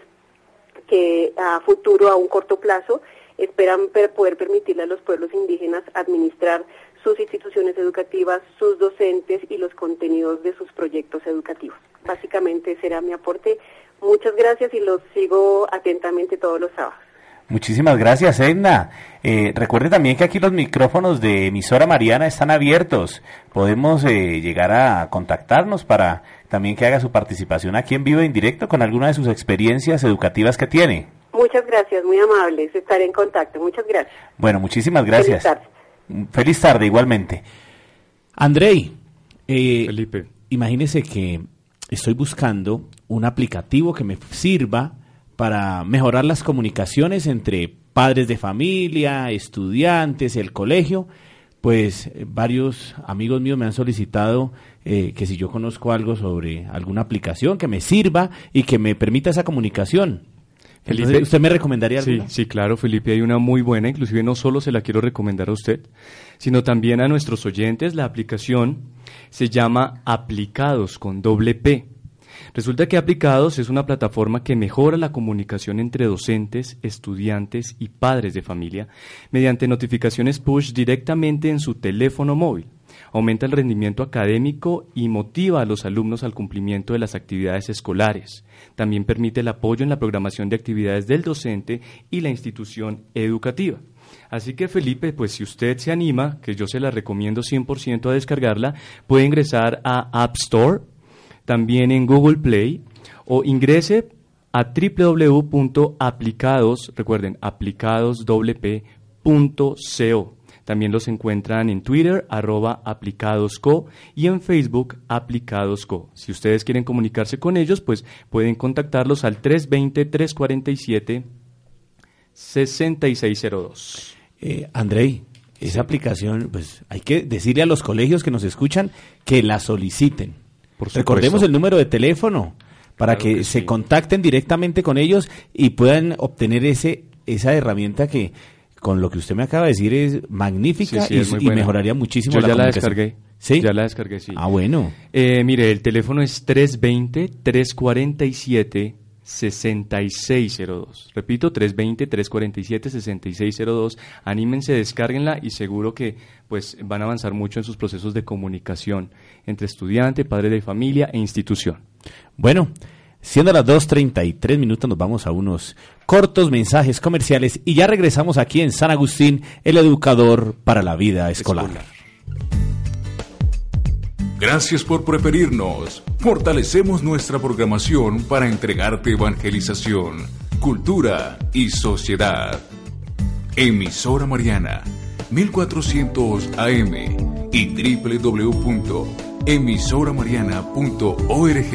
que a futuro, a un corto plazo, esperan poder permitirle a los pueblos indígenas administrar sus instituciones educativas, sus docentes y los contenidos de sus proyectos educativos. Básicamente será mi aporte. Muchas gracias y los sigo atentamente todos los sábados. Muchísimas gracias, Edna. Eh, recuerde también que aquí los micrófonos de emisora Mariana están abiertos. Podemos eh, llegar a contactarnos para también que haga su participación aquí en vivo en directo con alguna de sus experiencias educativas que tiene. Muchas gracias, muy amables. Estaré en contacto. Muchas gracias. Bueno, muchísimas gracias. Feliz tarde, Feliz tarde igualmente. Andrei, eh, Felipe. imagínese que estoy buscando un aplicativo que me sirva para mejorar las comunicaciones entre padres de familia, estudiantes, el colegio, pues eh, varios amigos míos me han solicitado eh, que si yo conozco algo sobre alguna aplicación que me sirva y que me permita esa comunicación. Felipe, ¿Usted me recomendaría alguna? Sí, sí, claro, Felipe, hay una muy buena, inclusive no solo se la quiero recomendar a usted, sino también a nuestros oyentes. La aplicación se llama Aplicados con doble P. Resulta que Aplicados es una plataforma que mejora la comunicación entre docentes, estudiantes y padres de familia mediante notificaciones push directamente en su teléfono móvil. Aumenta el rendimiento académico y motiva a los alumnos al cumplimiento de las actividades escolares. También permite el apoyo en la programación de actividades del docente y la institución educativa. Así que Felipe, pues si usted se anima, que yo se la recomiendo 100% a descargarla, puede ingresar a App Store también en Google Play o ingrese a www.aplicados, recuerden, aplicadoswp.co. También los encuentran en Twitter, arroba aplicadosco, y en Facebook, aplicadosco. Si ustedes quieren comunicarse con ellos, pues pueden contactarlos al 320-347-6602. Eh, Andrei, esa aplicación, pues hay que decirle a los colegios que nos escuchan que la soliciten Recordemos el número de teléfono para que, se contacten directamente con ellos y puedan obtener ese esa herramienta que con lo que usted me acaba de decir es magnífica y, mejoraría muchísimo Yo ya la descargué. ¿Sí? Ya la descargué, sí. Ah, bueno. Eh, mire, el teléfono es 320-347 6602. Repito, 320-347-6602. Anímense, descárguenla y seguro que pues van a avanzar mucho en sus procesos de comunicación entre estudiante, padre de familia e institución. Bueno, siendo las 2.33 minutos nos vamos a unos cortos mensajes comerciales y ya regresamos aquí en San Agustín, el educador para la vida escolar. Gracias por preferirnos. Fortalecemos nuestra programación para entregarte evangelización, cultura y sociedad. Emisora Mariana, 1400 AM y www.emisoramariana.org.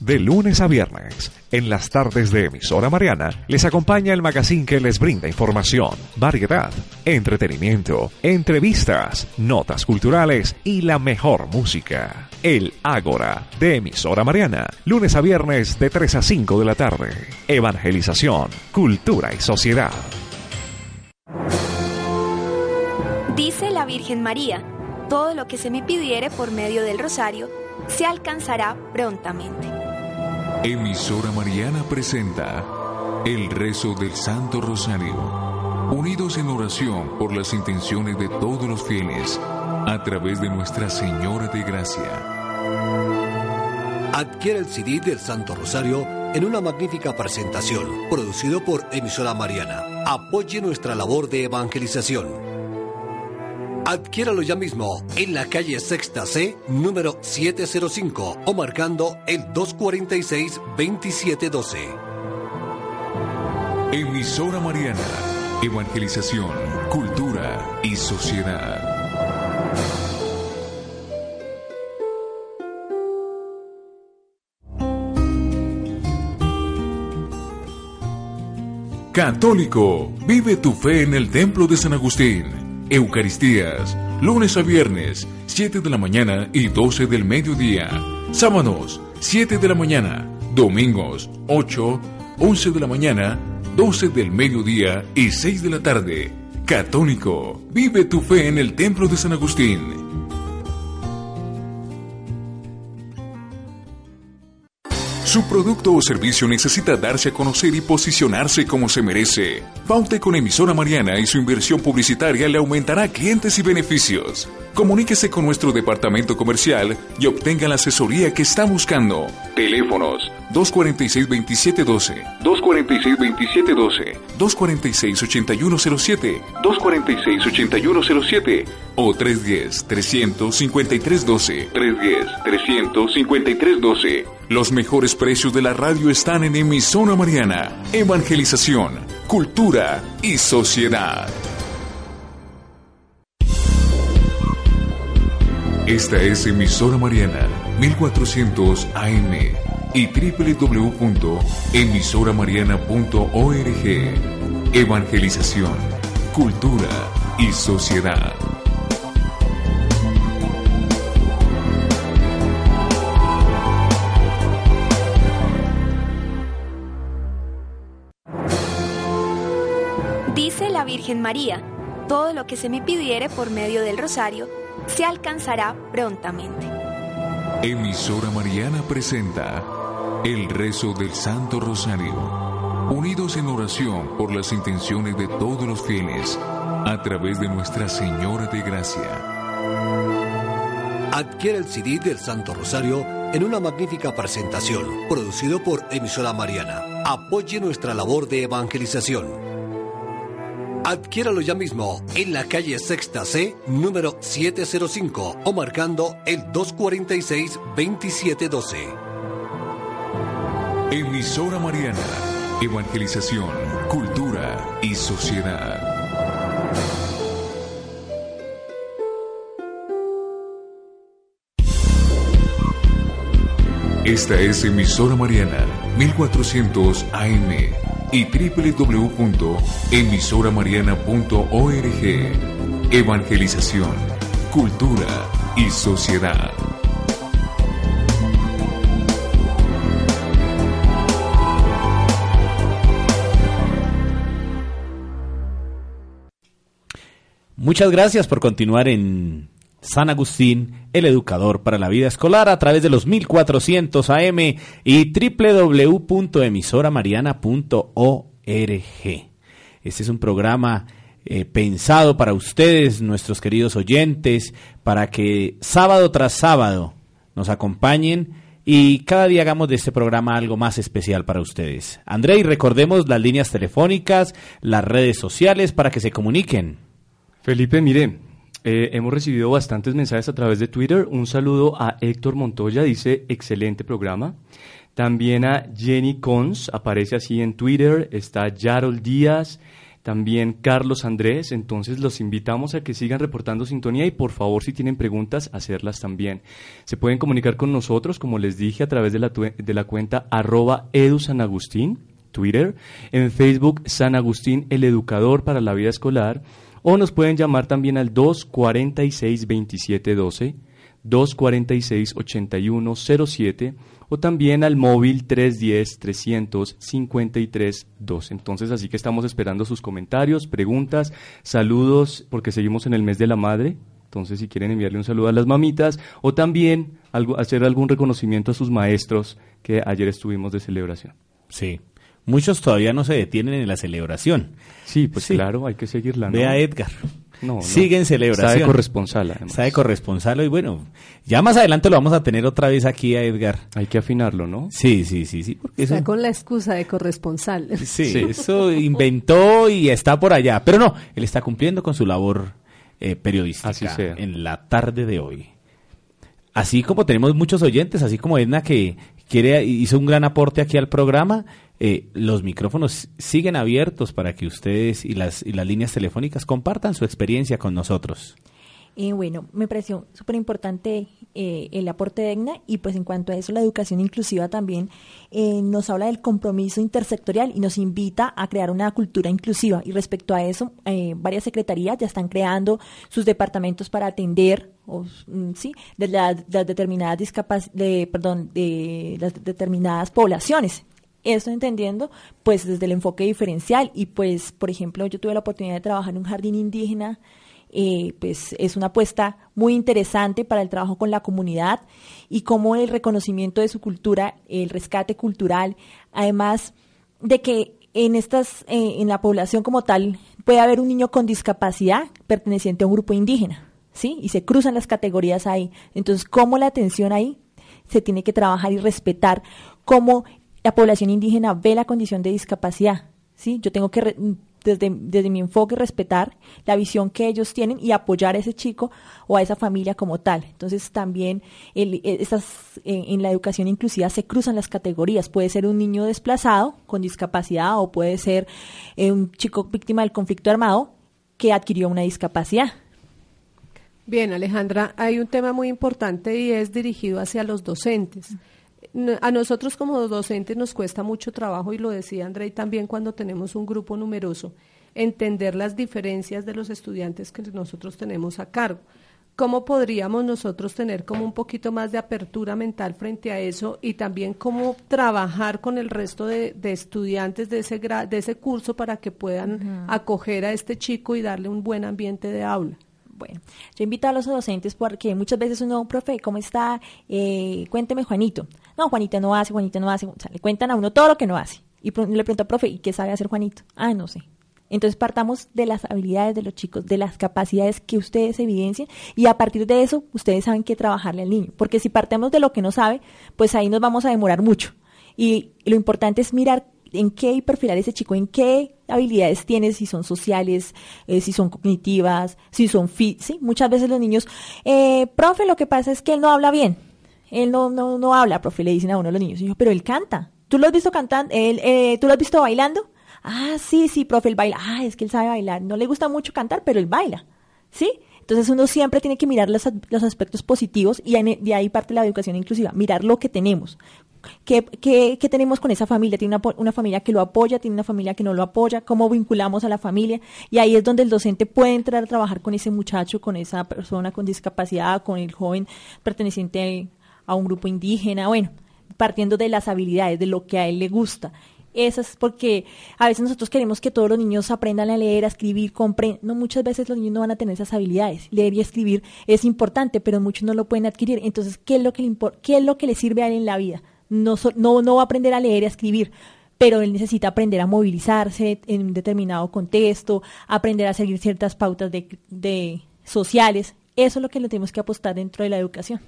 De lunes a viernes, en las tardes de emisora Mariana, les acompaña el magazine que les brinda información, variedad, entretenimiento, entrevistas, notas culturales y la mejor música. El Ágora, de emisora Mariana, lunes a viernes de 3 a 5 de la tarde. Evangelización, cultura y sociedad. Dice la Virgen María, todo lo que se me pidiere por medio del rosario, se alcanzará prontamente. Emisora Mariana presenta el rezo del Santo Rosario, unidos en oración por las intenciones de todos los fieles, a través de Nuestra Señora de Gracia. Adquiere el CD del Santo Rosario en una magnífica presentación, producido por Emisora Mariana. Apoye nuestra labor de evangelización. Adquiéralo ya mismo en la calle Sexta C, número 705 o marcando el 246-2712. Emisora Mariana, Evangelización, Cultura y Sociedad. Católico, vive tu fe en el Templo de San Agustín Eucaristías, lunes a viernes, 7 de la mañana y 12 del mediodía. Sábados, 7 de la mañana. Domingos, 8, 11 de la mañana, 12 del mediodía y 6 de la tarde. Católico, vive tu fe en el Templo de San Agustín. Su producto o servicio necesita darse a conocer y posicionarse como se merece. Paute con emisora Mariana y su inversión publicitaria le aumentará clientes y beneficios. Comuníquese con nuestro departamento comercial y obtenga la asesoría que está buscando. Teléfonos 246-2712, 246-2712, 246-8107, 246-8107 o 310-353-12, 310-353-12. Los mejores precios de la radio están en Emisora Mariana. Evangelización, cultura y sociedad. Esta es Emisora Mariana 1400 AM y www.emisoramariana.org. Evangelización, cultura y sociedad. Dice la Virgen María, todo lo que se me pidiere por medio del rosario, se alcanzará prontamente. Emisora Mariana presenta el rezo del Santo Rosario, unidos en oración por las intenciones de todos los fieles, a través de Nuestra Señora de Gracia. Adquiere el CD del Santo Rosario en una magnífica presentación, producido por Emisora Mariana. Apoye nuestra labor de evangelización. Adquiéralo ya mismo en la calle Sexta C, número 705 o marcando el 246-2712. Emisora Mariana, Evangelización, Cultura y Sociedad. Esta es Emisora Mariana, 1400 AM y www.emisoramariana.org. Evangelización, cultura y sociedad. Muchas gracias por continuar en San Agustín, el educador para la vida escolar, a través de los 1400 AM y www.emisoramariana.org. Este es un programa eh, pensado para ustedes, nuestros queridos oyentes, para que sábado tras sábado nos acompañen y cada día hagamos de este programa algo más especial para ustedes. André, y recordemos las líneas telefónicas, las redes sociales para que se comuniquen. Felipe, mire, eh, hemos recibido bastantes mensajes a través de Twitter. Un saludo a Héctor Montoya, dice excelente programa. También a Jenny Cons, aparece así en Twitter. Está Yarol Díaz, también Carlos Andrés. Entonces los invitamos a que sigan reportando sintonía y por favor si tienen preguntas, hacerlas también. Se pueden comunicar con nosotros, como les dije, a través de la, de la cuenta arroba edusanagustín, Twitter, en Facebook San Agustín, el educador para la vida escolar o nos pueden llamar también al 246-2712, 246-8107 o también al móvil 310-353-2. Entonces, así que estamos esperando sus comentarios, preguntas, saludos, porque seguimos en el mes de la madre. Entonces, si quieren enviarle un saludo a las mamitas o también algo, hacer algún reconocimiento a sus maestros que ayer estuvimos de celebración. Sí, muchos todavía no se detienen en la celebración. Sí, pues claro, hay que seguirla. ¿no? Ve a Edgar. No, Sigue en celebración. Está de corresponsal, además. Está de corresponsal y bueno, ya más adelante lo vamos a tener otra vez aquí a Edgar. Hay que afinarlo, ¿no? Sí, sí, sí, sí. Porque está con la excusa de corresponsal. Sí, eso inventó y está por allá. Pero no, él está cumpliendo con su labor eh, periodística Así sea. en la tarde de hoy. Así como tenemos muchos oyentes, así como Edna que quiere hizo un gran aporte aquí al programa, eh, los micrófonos siguen abiertos para que ustedes y las, y las líneas telefónicas compartan su experiencia con nosotros. Eh, bueno, me pareció súper importante eh, el aporte de EGNA y pues en cuanto a eso la educación inclusiva también eh, nos habla del compromiso intersectorial y nos invita a crear una cultura inclusiva y respecto a eso eh, varias secretarías ya están creando sus departamentos para atender o, mm, sí de las, determinadas discapac de perdón de las determinadas poblaciones esto entendiendo pues desde el enfoque diferencial y pues por ejemplo yo tuve la oportunidad de trabajar en un jardín indígena eh, pues es una apuesta muy interesante para el trabajo con la comunidad y como el reconocimiento de su cultura, el rescate cultural, además de que en estas, eh, en la población como tal, puede haber un niño con discapacidad perteneciente a un grupo indígena, ¿sí? Y se cruzan las categorías ahí. Entonces, ¿cómo la atención ahí se tiene que trabajar y respetar cómo la población indígena ve la condición de discapacidad, ¿sí? Yo tengo que desde, desde mi enfoque respetar la visión que ellos tienen y apoyar a ese chico o a esa familia como tal. Entonces también el, esas, en, en la educación inclusiva se cruzan las categorías. Puede ser un niño desplazado con discapacidad o puede ser eh, un chico víctima del conflicto armado que adquirió una discapacidad. Bien, Alejandra, hay un tema muy importante y es dirigido hacia los docentes. A nosotros como docentes nos cuesta mucho trabajo, y lo decía André también cuando tenemos un grupo numeroso, entender las diferencias de los estudiantes que nosotros tenemos a cargo. ¿Cómo podríamos nosotros tener como un poquito más de apertura mental frente a eso y también cómo trabajar con el resto de, de estudiantes de ese, gra- de ese curso para que puedan acoger a este chico y darle un buen ambiente de aula? Bueno, yo invito a los docentes porque muchas veces uno, profe, ¿cómo está? Eh, cuénteme, Juanito. No, Juanita no hace, Juanita no hace. O sea, le cuentan a uno todo lo que no hace. Y le pregunto, profe, ¿y qué sabe hacer Juanito? Ah, no sé. Entonces partamos de las habilidades de los chicos, de las capacidades que ustedes evidencian y a partir de eso ustedes saben qué trabajarle al niño. Porque si partemos de lo que no sabe, pues ahí nos vamos a demorar mucho. Y lo importante es mirar en qué y perfilar ese chico, en qué habilidades tiene, si son sociales, eh, si son cognitivas, si son fit, sí, muchas veces los niños, eh, profe, lo que pasa es que él no habla bien, él no, no, no habla, profe, le dicen a uno los niños, y pero él canta, ¿tú lo has visto cantando, él, eh, tú lo has visto bailando? Ah, sí, sí, profe, él baila, ah, es que él sabe bailar, no le gusta mucho cantar, pero él baila, ¿sí? Entonces uno siempre tiene que mirar los, los aspectos positivos y en- de ahí parte la educación inclusiva, mirar lo que tenemos. ¿Qué, qué, qué tenemos con esa familia? ¿Tiene una, una familia que lo apoya? ¿Tiene una familia que no lo apoya? ¿Cómo vinculamos a la familia? Y ahí es donde el docente puede entrar a trabajar con ese muchacho, con esa persona con discapacidad, con el joven perteneciente a un grupo indígena, bueno, partiendo de las habilidades, de lo que a él le gusta. Eso es porque a veces nosotros queremos que todos los niños aprendan a leer, a escribir, compren. No, muchas veces los niños no van a tener esas habilidades. Leer y escribir es importante, pero muchos no lo pueden adquirir. Entonces, ¿qué es lo que le, qué es lo que sirve a él en la vida? No, no, no va a aprender a leer y a escribir, pero él necesita aprender a movilizarse en un determinado contexto, aprender a seguir ciertas pautas de, de sociales. Eso es lo que le tenemos que apostar dentro de la educación.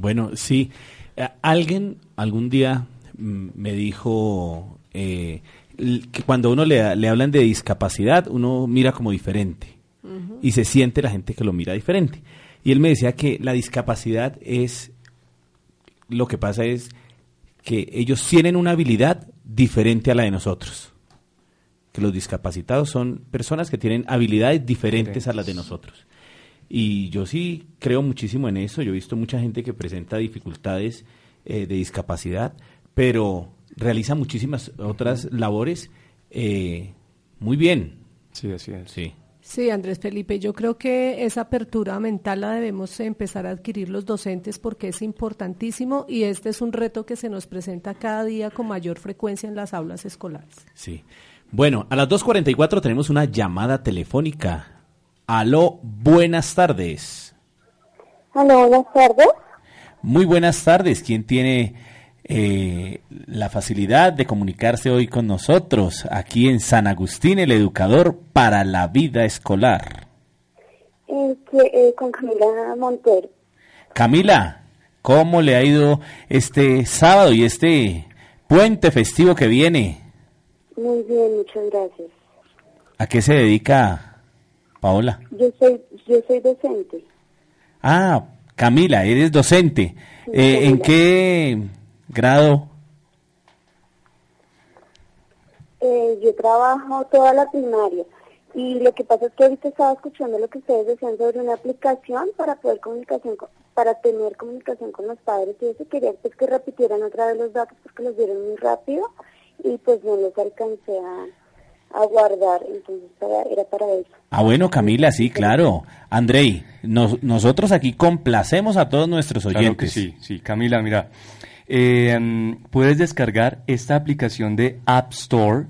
Bueno, sí. Eh, Alguien algún día mm, me dijo eh, que cuando uno le, le hablan de discapacidad, uno mira como diferente y se siente la gente que lo mira diferente. Y él me decía que la discapacidad es, lo que pasa es que ellos tienen una habilidad diferente a la de nosotros. Que los discapacitados son personas que tienen habilidades diferentes a las de nosotros. Y yo sí creo muchísimo en eso. Yo he visto mucha gente que presenta dificultades eh, de discapacidad, pero realiza muchísimas otras labores eh, muy bien. Sí, así es. Sí. Sí, Andrés Felipe, yo creo que esa apertura mental la debemos empezar a adquirir los docentes porque es importantísimo y este es un reto que se nos presenta cada día con mayor frecuencia en las aulas escolares. Sí. Bueno, a las 2.44 tenemos una llamada telefónica. Aló, buenas tardes. Hola, buenas tardes. Muy buenas tardes. ¿Quién tiene eh, la facilidad de comunicarse hoy con nosotros aquí en San Agustín, el educador para la vida escolar? Eh, que, eh, con Camila Montero. Camila, ¿cómo le ha ido este sábado y este puente festivo que viene? Muy bien, muchas gracias. ¿A qué se dedica Paola? Yo soy, yo soy docente. Ah, Camila, eres docente. Sí, Eh, ¿En qué grado? Eh, yo trabajo toda la primaria. Y lo que pasa es que ahorita estaba escuchando lo que ustedes decían sobre una aplicación para poder comunicación, con- para tener comunicación con los padres y eso quería pues que repitieran otra vez los datos porque los dieron muy rápido y pues no los alcancé a, a guardar, entonces era para eso. Ah, bueno, Camila, sí, claro. Andrei, nos- nosotros aquí complacemos a todos nuestros Claro que oyentes. sí, sí, Camila, mira, eh, puedes descargar esta aplicación de App Store,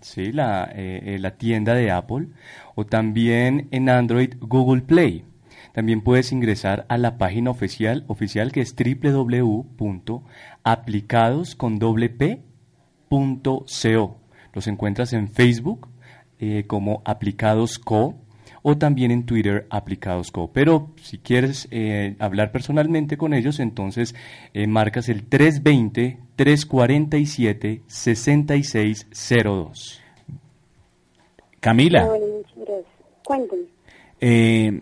sí, la, eh, eh, la tienda de Apple, o también en Android Google Play. También puedes ingresar a la página oficial, oficial que es www.aplicadosconwp.co. Los encuentras en Facebook eh, como Aplicados Co o también en Twitter Aplicados Co. Pero si quieres eh, hablar personalmente con ellos, entonces eh, marcas el 320-347-6602. Camila, bueno. Cuéntame. eh,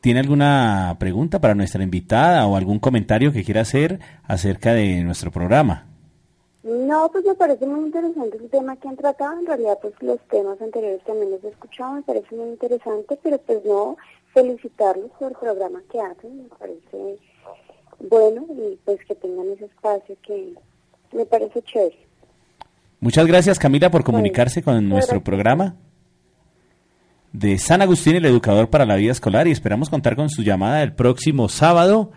¿tiene alguna pregunta para nuestra invitada o algún comentario que quiera hacer acerca de nuestro programa? No, pues me parece muy interesante el tema que han tratado. En realidad, pues los temas anteriores también los he escuchado, me parece muy interesante, pero pues no, felicitarlos por el programa que hacen, me parece bueno y pues que tengan ese espacio que me parece chévere. Muchas gracias Camila por comunicarse con nuestro programa de San Agustín, el educador para la vida escolar, y esperamos contar con su llamada el próximo sábado,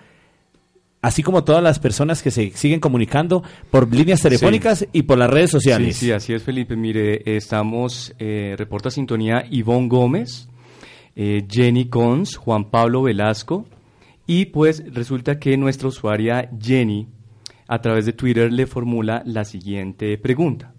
así como todas las personas que se siguen comunicando por líneas telefónicas y por las redes sociales. Sí, sí, así es, Felipe. Mire, estamos, eh, reporta sintonía Ivonne Gómez, eh, Jenny Cons, Juan Pablo Velasco, y pues resulta que nuestra usuaria Jenny, a través de Twitter, le formula la siguiente pregunta.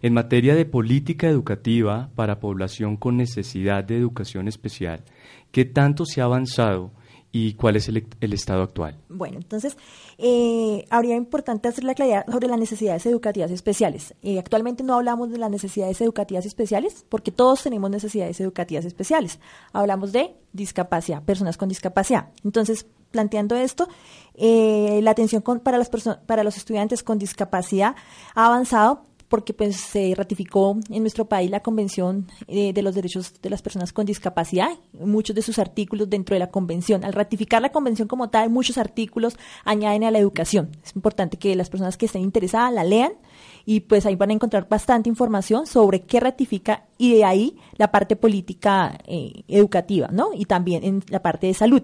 En materia de política educativa para población con necesidad de educación especial, ¿qué tanto se ha avanzado y cuál es el, el estado actual? Bueno, entonces, eh, habría importante hacer la claridad sobre las necesidades educativas especiales. Eh, actualmente no hablamos de las necesidades educativas especiales porque todos tenemos necesidades educativas especiales. Hablamos de discapacidad, personas con discapacidad. Entonces, planteando esto, eh, la atención con- para, las para los estudiantes con discapacidad ha avanzado porque pues se ratificó en nuestro país la Convención eh, de los Derechos de las Personas con Discapacidad, muchos de sus artículos dentro de la convención. Al ratificar la convención como tal, muchos artículos añaden a la educación. Es importante que las personas que estén interesadas la lean y pues ahí van a encontrar bastante información sobre qué ratifica y de ahí la parte política eh, educativa, ¿no? Y también en la parte de salud.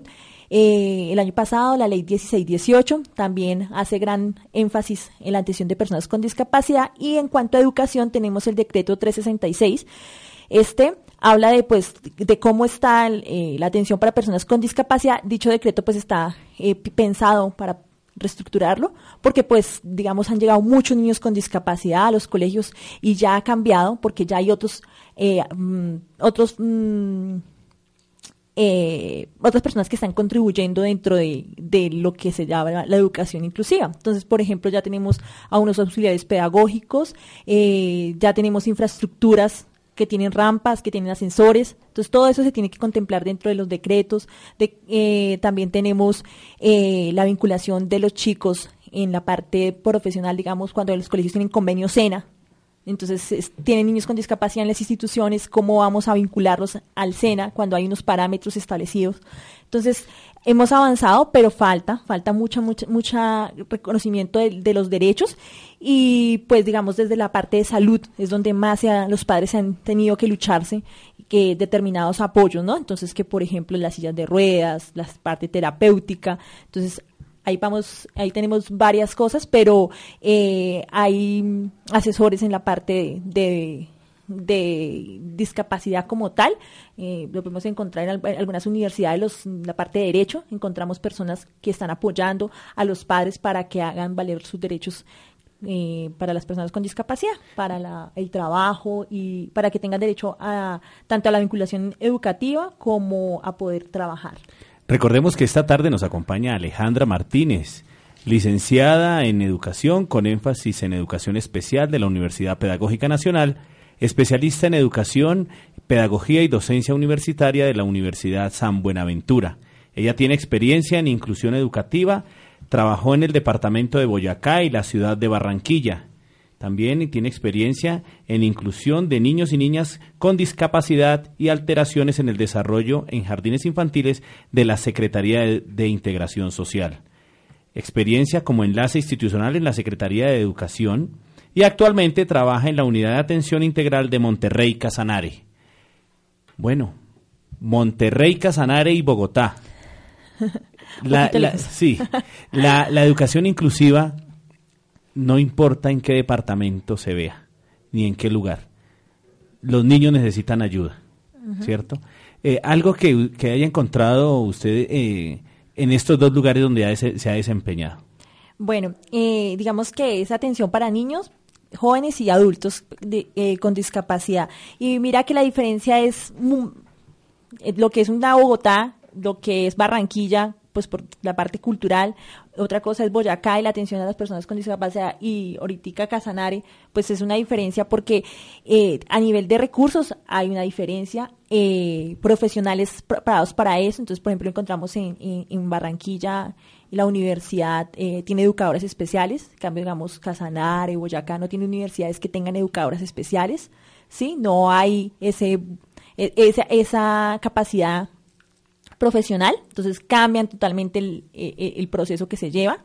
Eh, el año pasado, la ley 1618 también hace gran énfasis en la atención de personas con discapacidad y en cuanto a educación tenemos el decreto 366. Este habla de pues de cómo está eh, la atención para personas con discapacidad. Dicho decreto pues está eh, pensado para reestructurarlo porque pues digamos han llegado muchos niños con discapacidad a los colegios y ya ha cambiado porque ya hay otros mm, otros mm, eh, otras personas que están contribuyendo dentro de, de lo que se llama la educación inclusiva. Entonces, por ejemplo, ya tenemos a unos auxiliares pedagógicos, eh, ya tenemos infraestructuras que tienen rampas, que tienen ascensores. Entonces, todo eso se tiene que contemplar dentro de los decretos. De, eh, también tenemos eh, la vinculación de los chicos en la parte profesional, digamos, cuando los colegios tienen convenio SENA, entonces, es- tienen niños con discapacidad en las instituciones, cómo vamos a vincularlos al SENA cuando hay unos parámetros establecidos. Entonces, hemos avanzado, pero falta, falta mucha, mucha, mucha reconocimiento de, los derechos y pues digamos desde la parte de salud es donde más los padres han tenido que lucharse que determinados apoyos, ¿no? Entonces, que por ejemplo las sillas de ruedas, la parte terapéutica, entonces ahí vamos, ahí tenemos varias cosas, pero eh, hay asesores en la parte de, de discapacidad como tal. Eh, lo podemos encontrar en en algunas universidades, los- la parte de derecho, encontramos personas que están apoyando a los padres para que hagan valer sus derechos eh, para las personas con discapacidad, para la- el trabajo y para que tengan derecho a tanto a la vinculación educativa como a poder trabajar. Recordemos que esta tarde nos acompaña Alejandra Martínez, licenciada en Educación con énfasis en Educación Especial de la Universidad Pedagógica Nacional, especialista en Educación, Pedagogía y Docencia Universitaria de la Universidad San Buenaventura. Ella tiene experiencia en inclusión educativa, trabajó en el departamento de Boyacá y la ciudad de Barranquilla. También tiene experiencia en inclusión de niños y niñas con discapacidad y alteraciones en el desarrollo en jardines infantiles de la Secretaría de, Integración Social. Experiencia como enlace institucional en la Secretaría de Educación y actualmente trabaja en la Unidad de Atención Integral de Monterrey Casanare. Bueno, Monterrey, Casanare y Bogotá. La, la- sí, la, la educación inclusiva no importa en qué departamento se vea, ni en qué lugar. Los niños necesitan ayuda. ¿cierto? Eh, algo que, que haya encontrado usted eh, en estos dos lugares donde ha se, se ha desempeñado. Bueno, eh, digamos que es atención para niños, jóvenes y adultos de- eh, con discapacidad. Y mira que la diferencia es eh, lo que es una Bogotá, lo que es Barranquilla, pues por la parte cultural, otra cosa es Boyacá y la atención a las personas con discapacidad y ahorita Casanare, pues es una diferencia porque eh, a nivel de recursos hay una diferencia, eh, profesionales preparados para eso, entonces por ejemplo encontramos en, en- Barranquilla la universidad eh, tiene educadoras especiales, en cambio digamos Casanare, Boyacá no tiene universidades que tengan educadoras especiales, ¿sí? No hay ese, e- esa capacidad profesional, entonces cambian totalmente el, eh, el proceso que se lleva.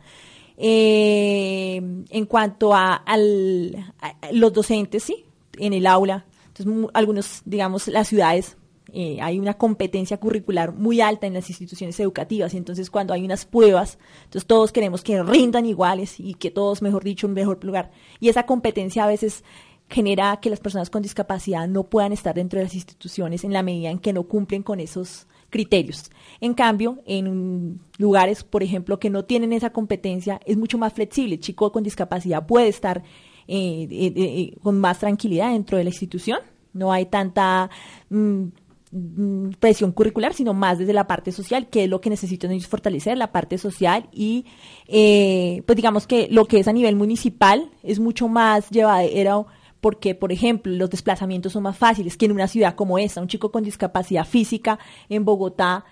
Eh, en cuanto a, al- a los docentes, sí, en el aula, entonces algunos, digamos, las ciudades, eh, hay una competencia curricular muy alta en las instituciones educativas, entonces cuando hay unas pruebas, entonces todos queremos que rindan iguales y que todos, mejor dicho, un mejor lugar. Y esa competencia a veces genera que las personas con discapacidad no puedan estar dentro de las instituciones en la medida en que no cumplen con esos criterios. En cambio, en lugares, por ejemplo, que no tienen esa competencia, es mucho más flexible. El chico con discapacidad puede estar eh, eh, eh, con más tranquilidad dentro de la institución. No hay tanta mm, mm, presión curricular, sino más desde la parte social, que es lo que necesitan ellos fortalecer, la parte social y, eh, pues digamos que lo que es a nivel municipal es mucho más llevadero porque, por ejemplo, los desplazamientos son más fáciles que en una ciudad como esta. Un chico con discapacidad física en Bogotá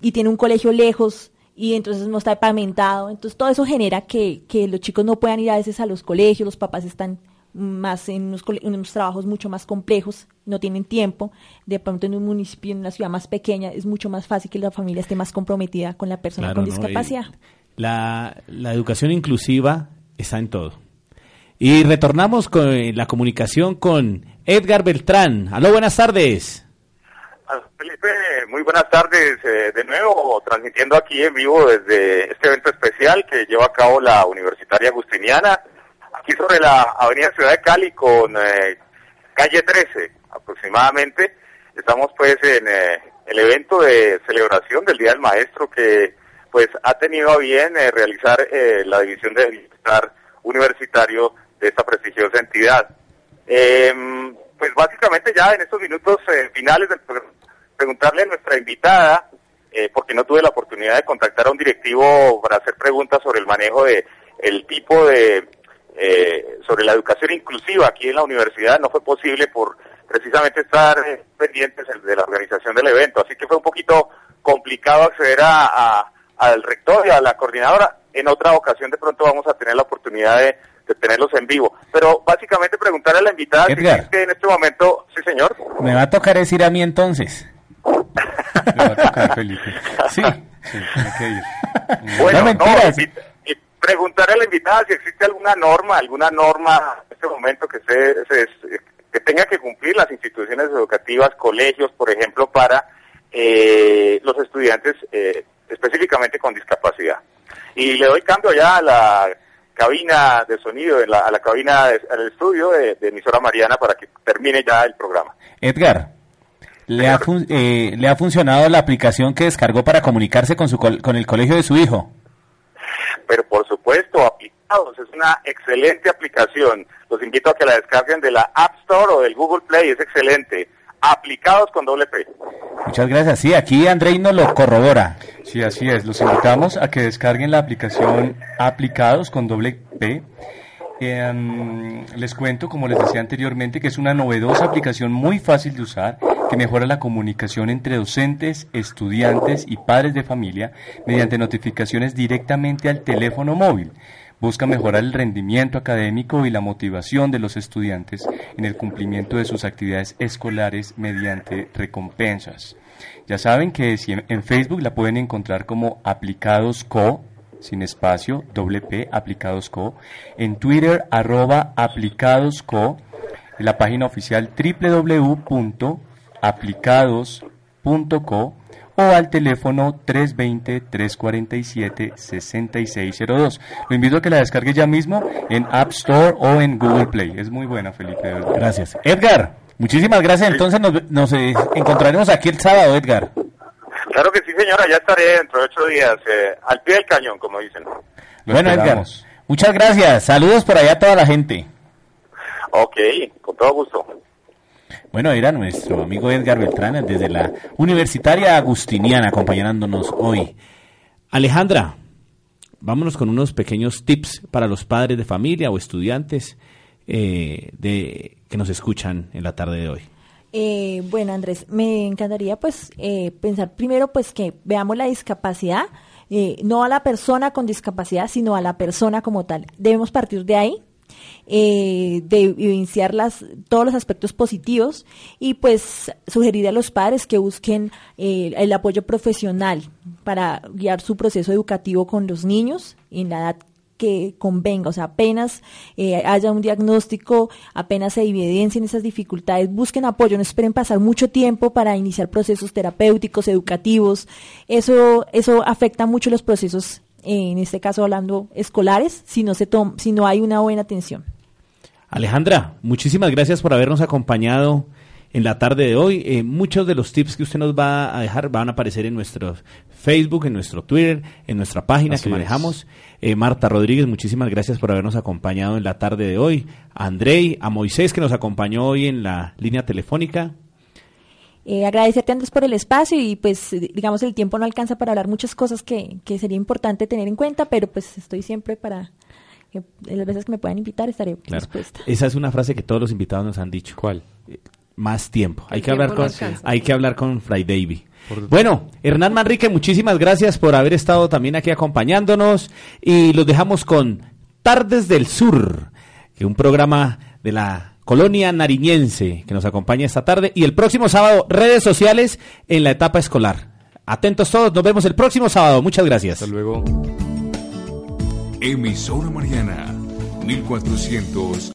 y tiene un colegio lejos y entonces no está pavimentado. Entonces todo eso genera que, que los chicos no puedan ir a veces a los colegios, los papás están más en unos, cole- en unos trabajos mucho más complejos, no tienen tiempo. De pronto en un municipio, en una ciudad más pequeña, es mucho más fácil que la familia esté más comprometida con la persona Claro, con discapacidad. La, la educación inclusiva está en todo. Y retornamos con la comunicación con Edgar Beltrán. Aló, buenas tardes. Ah, Felipe, muy buenas tardes. eh, de nuevo, transmitiendo aquí en vivo desde este evento especial que lleva a cabo la Universitaria Agustiniana, aquí sobre la Avenida Ciudad de Cali con eh, calle 13 aproximadamente. Estamos pues en eh, el evento de celebración del Día del Maestro que pues ha tenido a bien eh, realizar la división de bienestar universitario de esta prestigiosa entidad. Em, pues básicamente ya en estos minutos eh, finales del preguntarle a nuestra invitada, eh, porque no tuve la oportunidad de contactar a un directivo para hacer preguntas sobre el manejo de el tipo de eh, sobre la educación inclusiva aquí en la universidad, no fue posible por precisamente estar pendientes de la organización del evento, así que fue un poquito complicado acceder a- al rector y a la coordinadora. En otra ocasión de pronto vamos a tener la oportunidad de, de tenerlos en vivo. Pero básicamente preguntarle a la invitada si existe en este momento, sí señor. Me va a tocar decir a mí entonces. Le va a tocar Felipe. Sí. Sí, tiene que ir. Bueno, No, mentiras. y preguntarle a la invitada si existe alguna norma, alguna norma en este momento que se, se- que tenga que cumplir las instituciones educativas, colegios, por ejemplo, para eh, los estudiantes eh, específicamente con discapacidad. Y le doy cambio ya a la cabina de sonido, en la- a la cabina, de- al estudio de, de emisora Mariana para que termine ya el programa. Edgar, ¿le ha, fun- eh, ¿le ha funcionado la aplicación que descargó para comunicarse con, su col- con el colegio de su hijo? pero por supuesto aplicados. Es una excelente aplicación. Los invito a que la descarguen de la App Store o del Google Play. Es excelente. Aplicados con doble P. Muchas gracias. Sí, aquí Andrei nos lo corrobora. Sí, así es. Los invitamos a que descarguen la aplicación Aplicados con doble P. Eh, mm, les cuento, como les decía anteriormente, que es una novedosa aplicación muy fácil de usar que mejora la comunicación entre docentes, estudiantes y padres de familia mediante notificaciones directamente al teléfono móvil. Busca mejorar el rendimiento académico y la motivación de los estudiantes en el cumplimiento de sus actividades escolares mediante recompensas. Ya saben que en Facebook la pueden encontrar como Aplicados Co, sin espacio, doble P, Aplicados Co. En Twitter, arroba Aplicados Co. En la página oficial www.aplicados.co o al teléfono 320-347-6602. Lo invito a que la descargue ya mismo en App Store o en Google Play. Es muy buena, Felipe. Gracias. Edgar, muchísimas gracias. Entonces nos, nos, eh, encontraremos aquí el sábado, Edgar. Claro que sí, señora, ya estaré dentro de ocho días, eh, al pie del cañón, como dicen. bueno, Edgar, muchas gracias. Saludos por allá a toda la gente. Ok, con todo gusto. Bueno, era nuestro amigo Edgar Beltrán desde la Universitaria Agustiniana acompañándonos hoy. Alejandra, vámonos con unos pequeños tips para los padres de familia o estudiantes eh, de, que nos escuchan en la tarde de hoy. Eh, bueno, Andrés, me encantaría pues eh, pensar primero pues que veamos la discapacidad, eh, no a la persona con discapacidad, sino a la persona como tal. Debemos partir de ahí, eh, de evidenciar las, todos los aspectos positivos y pues sugerir a los padres que busquen eh, el apoyo profesional para guiar su proceso educativo con los niños en la edad que convenga, o sea, apenas eh, haya un diagnóstico, apenas se evidencien esas dificultades, busquen apoyo, no esperen pasar mucho tiempo para iniciar procesos terapéuticos, educativos, eso, eso afecta mucho los procesos, en este caso hablando escolares, si no, se tom si no hay una buena atención. Alejandra, muchísimas gracias por habernos acompañado en la tarde de hoy. Eh, muchos de los tips que usted nos va a dejar van a aparecer en nuestro Facebook, en nuestro Twitter, en nuestra página Así que manejamos. Eh, Marta Rodríguez, muchísimas gracias por habernos acompañado en la tarde de hoy. A Andrei, a Moisés que nos acompañó hoy en la línea telefónica. Eh, agradecerte Andrés por el espacio y pues eh, digamos el tiempo no alcanza para hablar muchas cosas que, que sería importante tener en cuenta, pero pues estoy siempre para que las veces que me puedan invitar estaré Claro. dispuesta. Esa es una frase que todos los invitados nos han dicho. ¿Cuál? Más tiempo. Hay que hablar tiempo con, alcanza. hay que hablar con Fray Davy. Bueno, Hernán Manrique, muchísimas gracias por haber estado también aquí acompañándonos y los dejamos con Tardes del Sur, que es un programa de la colonia nariñense que nos acompaña esta tarde y el próximo sábado redes sociales en la etapa escolar. Atentos todos, nos vemos el próximo sábado. Muchas gracias. Hasta luego. Emisora Mariana, 1400